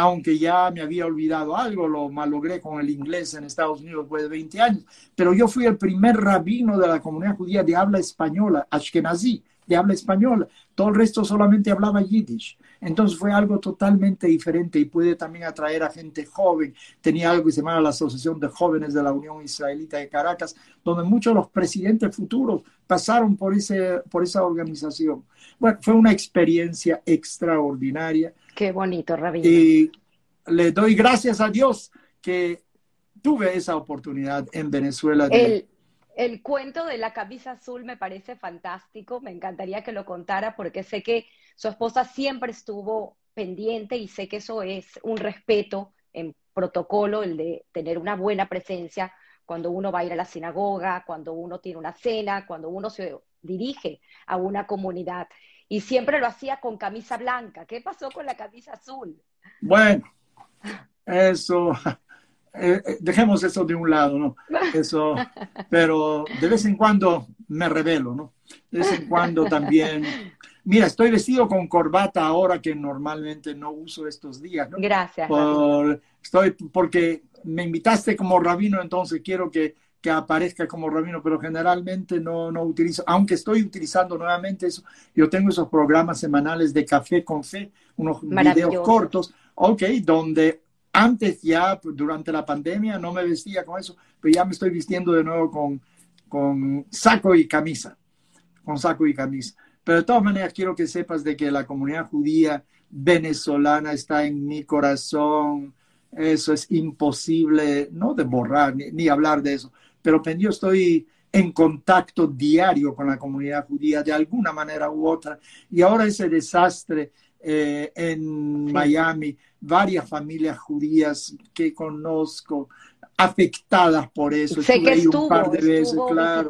aunque ya me había olvidado algo, lo malogré con el inglés en Estados Unidos después de 20 años, pero yo fui el primer rabino de la comunidad judía de habla española, Ashkenazi, de habla española. Todo el resto solamente hablaba yiddish. Entonces fue algo totalmente diferente y pude también atraer a gente joven. Tenía algo que se llamaba la Asociación de Jóvenes de la Unión Israelita de Caracas, donde muchos de los presidentes futuros pasaron por, ese, por esa organización. Bueno, fue una experiencia extraordinaria Qué bonito, Rabino. Y le doy gracias a Dios que tuve esa oportunidad en Venezuela. El, el cuento de la camisa azul me parece fantástico, me encantaría que lo contara porque sé que su esposa siempre estuvo pendiente y sé que eso es un respeto en protocolo, el de tener una buena presencia cuando uno va a ir a la sinagoga, cuando uno tiene una cena, cuando uno se dirige a una comunidad y siempre lo hacía con camisa blanca. ¿Qué pasó con la camisa azul? Bueno, eso, eh, eh, dejemos eso de un lado, ¿no? Eso, pero de vez en cuando me revelo, ¿no? De vez en cuando también. Mira, estoy vestido con corbata ahora que normalmente no uso estos días, ¿no? Gracias. estoy porque me invitaste como rabino, entonces quiero que que aparezca como rabino, pero generalmente no, no utilizo, aunque estoy utilizando nuevamente eso, yo tengo esos programas semanales de café con fe, unos videos cortos, ok, donde antes ya durante la pandemia no me vestía con eso, pero ya me estoy vistiendo de nuevo con, con saco y camisa, con saco y camisa. Pero de todas maneras quiero que sepas de que la comunidad judía venezolana está en mi corazón, eso es imposible, no de borrar ni hablar de eso, pero yo estoy en contacto diario con la comunidad judía de alguna manera u otra. Y ahora ese desastre eh, en Miami, varias familias judías que conozco, afectadas por eso. Sé que estuvo, un par de veces, claro,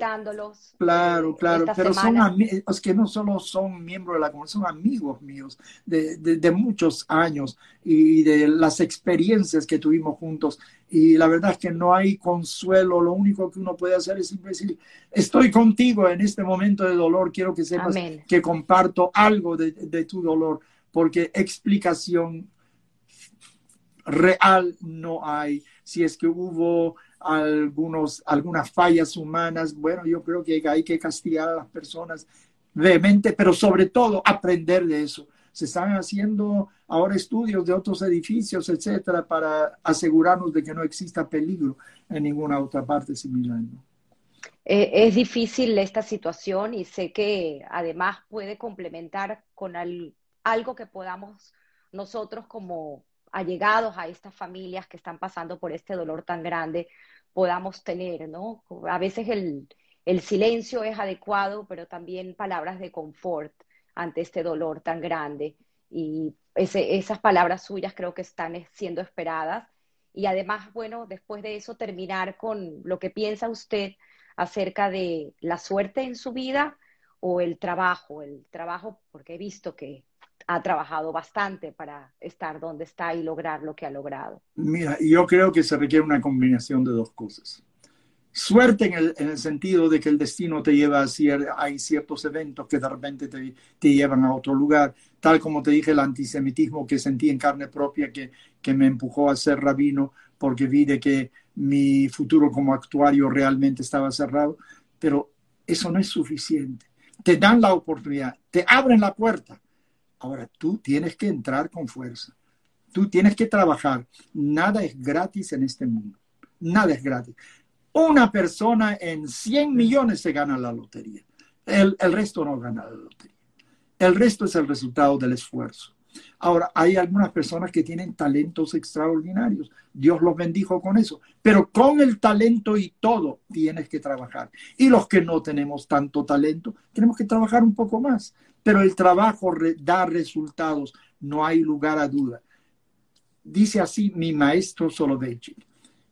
Claro, claro, pero son amigos que no solo son miembros de la comunidad, son amigos míos de, de, muchos años y de las experiencias que tuvimos juntos. Y la verdad es que no hay consuelo, lo único que uno puede hacer es decir, estoy contigo en este momento de dolor, quiero que sepas que comparto algo de, de tu dolor, porque explicación real no hay si es que hubo algunos, algunas fallas humanas, bueno, yo creo que hay que castigar a las personas vehemente, pero sobre todo aprender de eso. Se están haciendo ahora estudios de otros edificios, etcétera, para asegurarnos de que no exista peligro en ninguna otra parte similar. Eh, es difícil esta situación y sé que además puede complementar con algo que podamos nosotros como allegados a estas familias que están pasando por este dolor tan grande podamos tener, ¿no? A veces el, el silencio es adecuado, pero también palabras de confort ante este dolor tan grande. Y ese, esas palabras suyas creo que están siendo esperadas. Y además, bueno, después de eso terminar con lo que piensa usted acerca de la suerte en su vida o el trabajo, el trabajo, porque he visto que ha trabajado bastante para estar donde está y lograr lo que ha logrado. Mira, yo creo que se requiere una combinación de dos cosas. Suerte en el, en el sentido de que el destino te lleva a hay ciertos eventos que de repente te, te, llevan a otro lugar, tal como te dije, el antisemitismo que sentí en carne propia que, que me empujó a ser rabino porque vi de que mi futuro como actuario realmente estaba cerrado, pero eso no es suficiente. Te dan la oportunidad, te abren la puerta, Ahora, tú tienes que entrar con fuerza. Tú tienes que trabajar. Nada es gratis en este mundo. Nada es gratis. Una persona en 100 millones se gana la lotería. El, el resto no gana la lotería. El resto es el resultado del esfuerzo. Ahora, hay algunas personas que tienen talentos extraordinarios. Dios los bendijo con eso. Pero con el talento y todo tienes que trabajar. Y los que no tenemos tanto talento, tenemos que trabajar un poco más pero el trabajo da resultados, no hay lugar a duda. Dice así mi maestro Soloveitchik,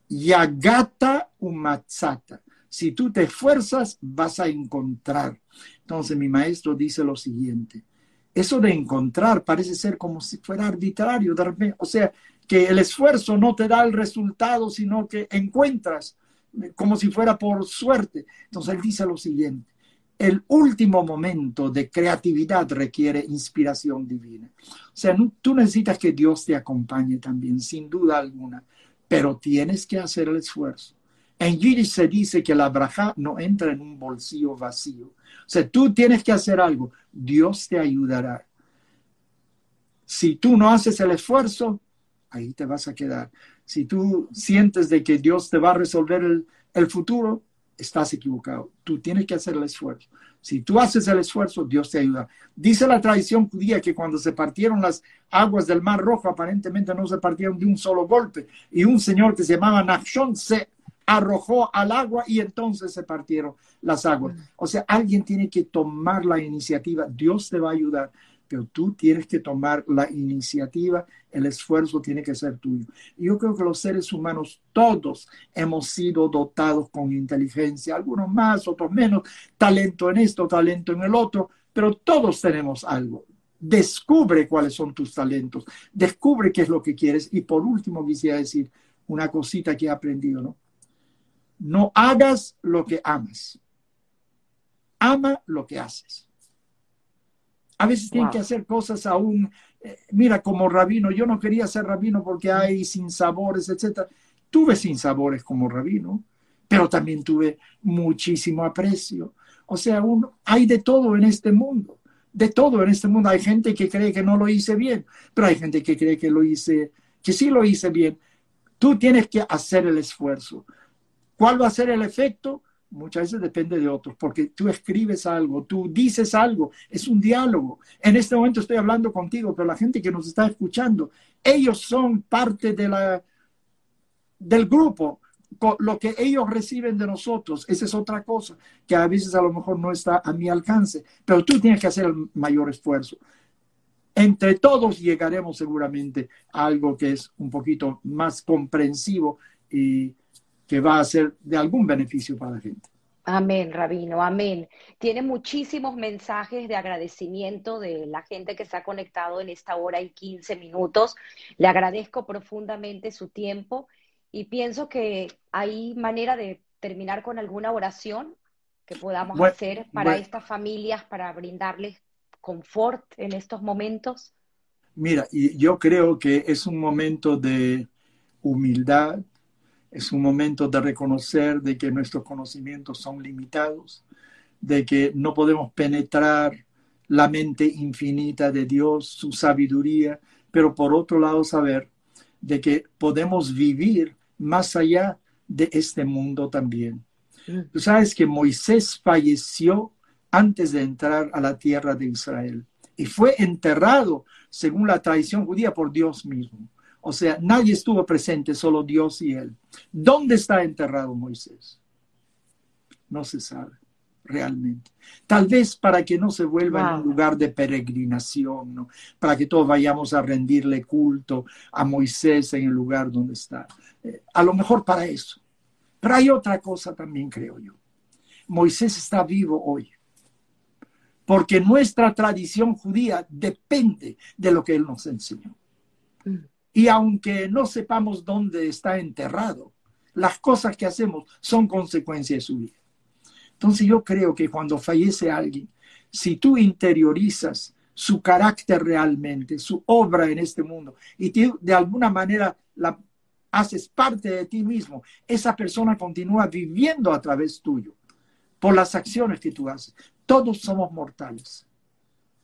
Yagata umatzata. Si tú te esfuerzas, vas a encontrar. Entonces mi maestro dice lo siguiente. Eso de encontrar parece ser como si fuera arbitrario. O sea, que el esfuerzo no te da el resultado, sino que encuentras como si fuera por suerte. Entonces él dice lo siguiente el último momento de creatividad requiere inspiración divina. O sea, tú necesitas que Dios te acompañe también, sin duda alguna, pero tienes que hacer el esfuerzo. En Yiddish se dice que la braja no entra en un bolsillo vacío. O sea, tú tienes que hacer algo, Dios te ayudará. Si tú no haces el esfuerzo, ahí te vas a quedar. Si tú sientes de que Dios te va a resolver el, futuro, estás equivocado. Tú tienes que hacer el esfuerzo. Si tú haces el esfuerzo, Dios te ayuda. Dice la tradición judía que cuando se partieron las aguas del Mar Rojo, aparentemente no se partieron de un solo golpe. Y un señor que se llamaba Nachshon se arrojó al agua y entonces se partieron las aguas. O sea, alguien tiene que tomar la iniciativa. Dios te va a ayudar pero tú tienes que tomar la iniciativa, el esfuerzo tiene que ser tuyo. yo creo que los seres humanos, todos hemos sido dotados con inteligencia, algunos más, otros menos, talento en esto, talento en el otro, pero todos tenemos algo. Descubre cuáles son tus talentos, descubre qué es lo que quieres. Y por último, quisiera decir una cosita que he aprendido, ¿no? No hagas lo que amas. Ama lo que haces. A veces tienen que hacer cosas aún, eh, mira, como rabino, yo no quería ser rabino porque hay sinsabores, etc. Tuve sinsabores como rabino, pero también tuve muchísimo aprecio. O sea, hay de todo en este mundo, de todo en este mundo. Hay gente que cree que no lo hice bien, pero hay gente que cree que lo hice, que sí lo hice bien. Tú tienes que hacer el esfuerzo. ¿Cuál va a ser el efecto? muchas veces depende de otros, porque tú escribes algo, tú dices algo, es un diálogo. En este momento estoy hablando contigo, pero la gente que nos está escuchando, ellos son parte de la, del grupo, lo que ellos reciben de nosotros, esa es otra cosa que a veces a lo mejor no está a mi alcance, pero tú tienes que hacer el mayor esfuerzo. Entre todos llegaremos seguramente a algo que es un poquito más comprensivo y que va a ser de algún beneficio para la gente. Amén, Rabino, amén. Tiene muchísimos mensajes de agradecimiento de la gente que se ha conectado en esta hora y 15 minutos. Le agradezco profundamente su tiempo y pienso que hay manera de terminar con alguna oración que podamos hacer para estas familias, para brindarles confort en estos momentos. Mira, y yo creo que es un momento de humildad, es un momento de reconocer de que nuestros conocimientos son limitados, de que no podemos penetrar la mente infinita de Dios, su sabiduría, pero por otro lado saber de que podemos vivir más allá de este mundo también. Mm. Tú sabes que Moisés falleció antes de entrar a la tierra de Israel y fue enterrado, según la tradición judía, por Dios mismo. O sea, nadie estuvo presente, solo Dios y él. ¿Dónde está enterrado Moisés? No se sabe realmente. Tal vez para que no se vuelva un lugar de peregrinación, ¿no? para que todos vayamos a rendirle culto a Moisés en el lugar donde está. Eh, a lo mejor para eso. Pero hay otra cosa también, creo yo. Moisés está vivo hoy. porque nuestra tradición judía depende de lo que Él nos enseñó. Y aunque no sepamos dónde está enterrado, las cosas que hacemos son consecuencia de su vida. Entonces yo creo que cuando fallece alguien, si tú interiorizas su carácter realmente, su obra en este mundo, y de alguna manera la haces parte de ti mismo, esa persona continúa viviendo a través tuyo por las acciones que tú haces. Todos somos mortales.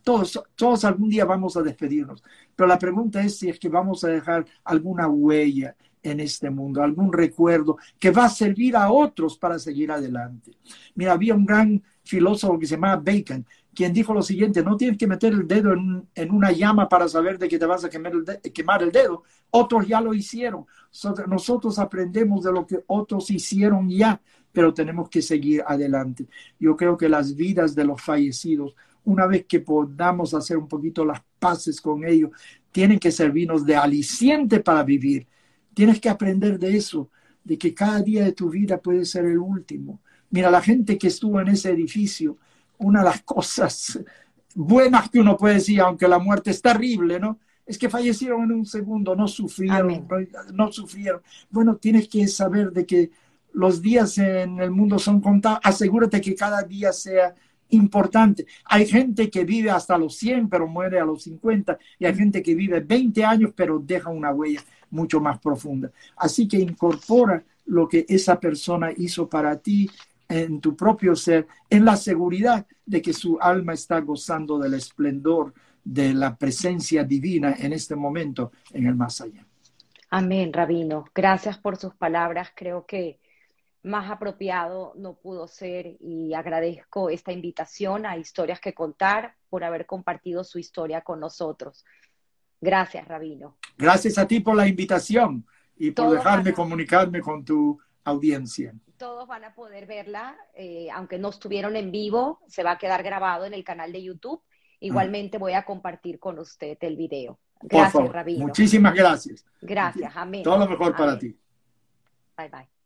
Todos, todos algún día vamos a despedirnos. Pero la pregunta es si es que vamos a dejar alguna huella en este mundo, algún recuerdo que va a servir a otros para seguir adelante. Mira, había un gran filósofo que se llamaba Bacon, quien dijo lo siguiente, no tienes que meter el dedo en, una llama para saber de que te vas a quemar el, quemar el dedo, otros ya lo hicieron. Nosotros aprendemos de lo que otros hicieron ya, pero tenemos que seguir adelante. Yo creo que las vidas de los fallecidos, una vez que podamos hacer un poquito las paces con ellos, tienen que servirnos de aliciente para vivir. Tienes que aprender de eso, de que cada día de tu vida puede ser el último. Mira, la gente que estuvo en ese edificio, una de las cosas buenas que uno puede decir, aunque la muerte es terrible, ¿no? Es que fallecieron en un segundo, no sufrieron, no sufrieron. Bueno, tienes que saber de que los días en el mundo son contados. Asegúrate que cada día sea importante. Hay gente que vive hasta los 100, pero muere a los 50, y hay gente que vive 20 años, pero deja una huella mucho más profunda. Así que incorpora lo que esa persona hizo para ti en tu propio ser, en la seguridad de que su alma está gozando del esplendor de la presencia divina en este momento en el más allá. Amén, Rabino. Gracias por sus palabras. Creo que más apropiado no pudo ser y agradezco esta invitación a Historias que Contar por haber compartido su historia con nosotros. Gracias, Rabino. Gracias a ti por la invitación y por dejarme comunicarme con tu audiencia. Todos van a poder verla, eh, aunque no estuvieron en vivo, se va a quedar grabado en el canal de YouTube. Igualmente voy a compartir con usted el video. Gracias, Rabino. Muchísimas gracias. Gracias, amén. Todo lo mejor para ti. Bye bye.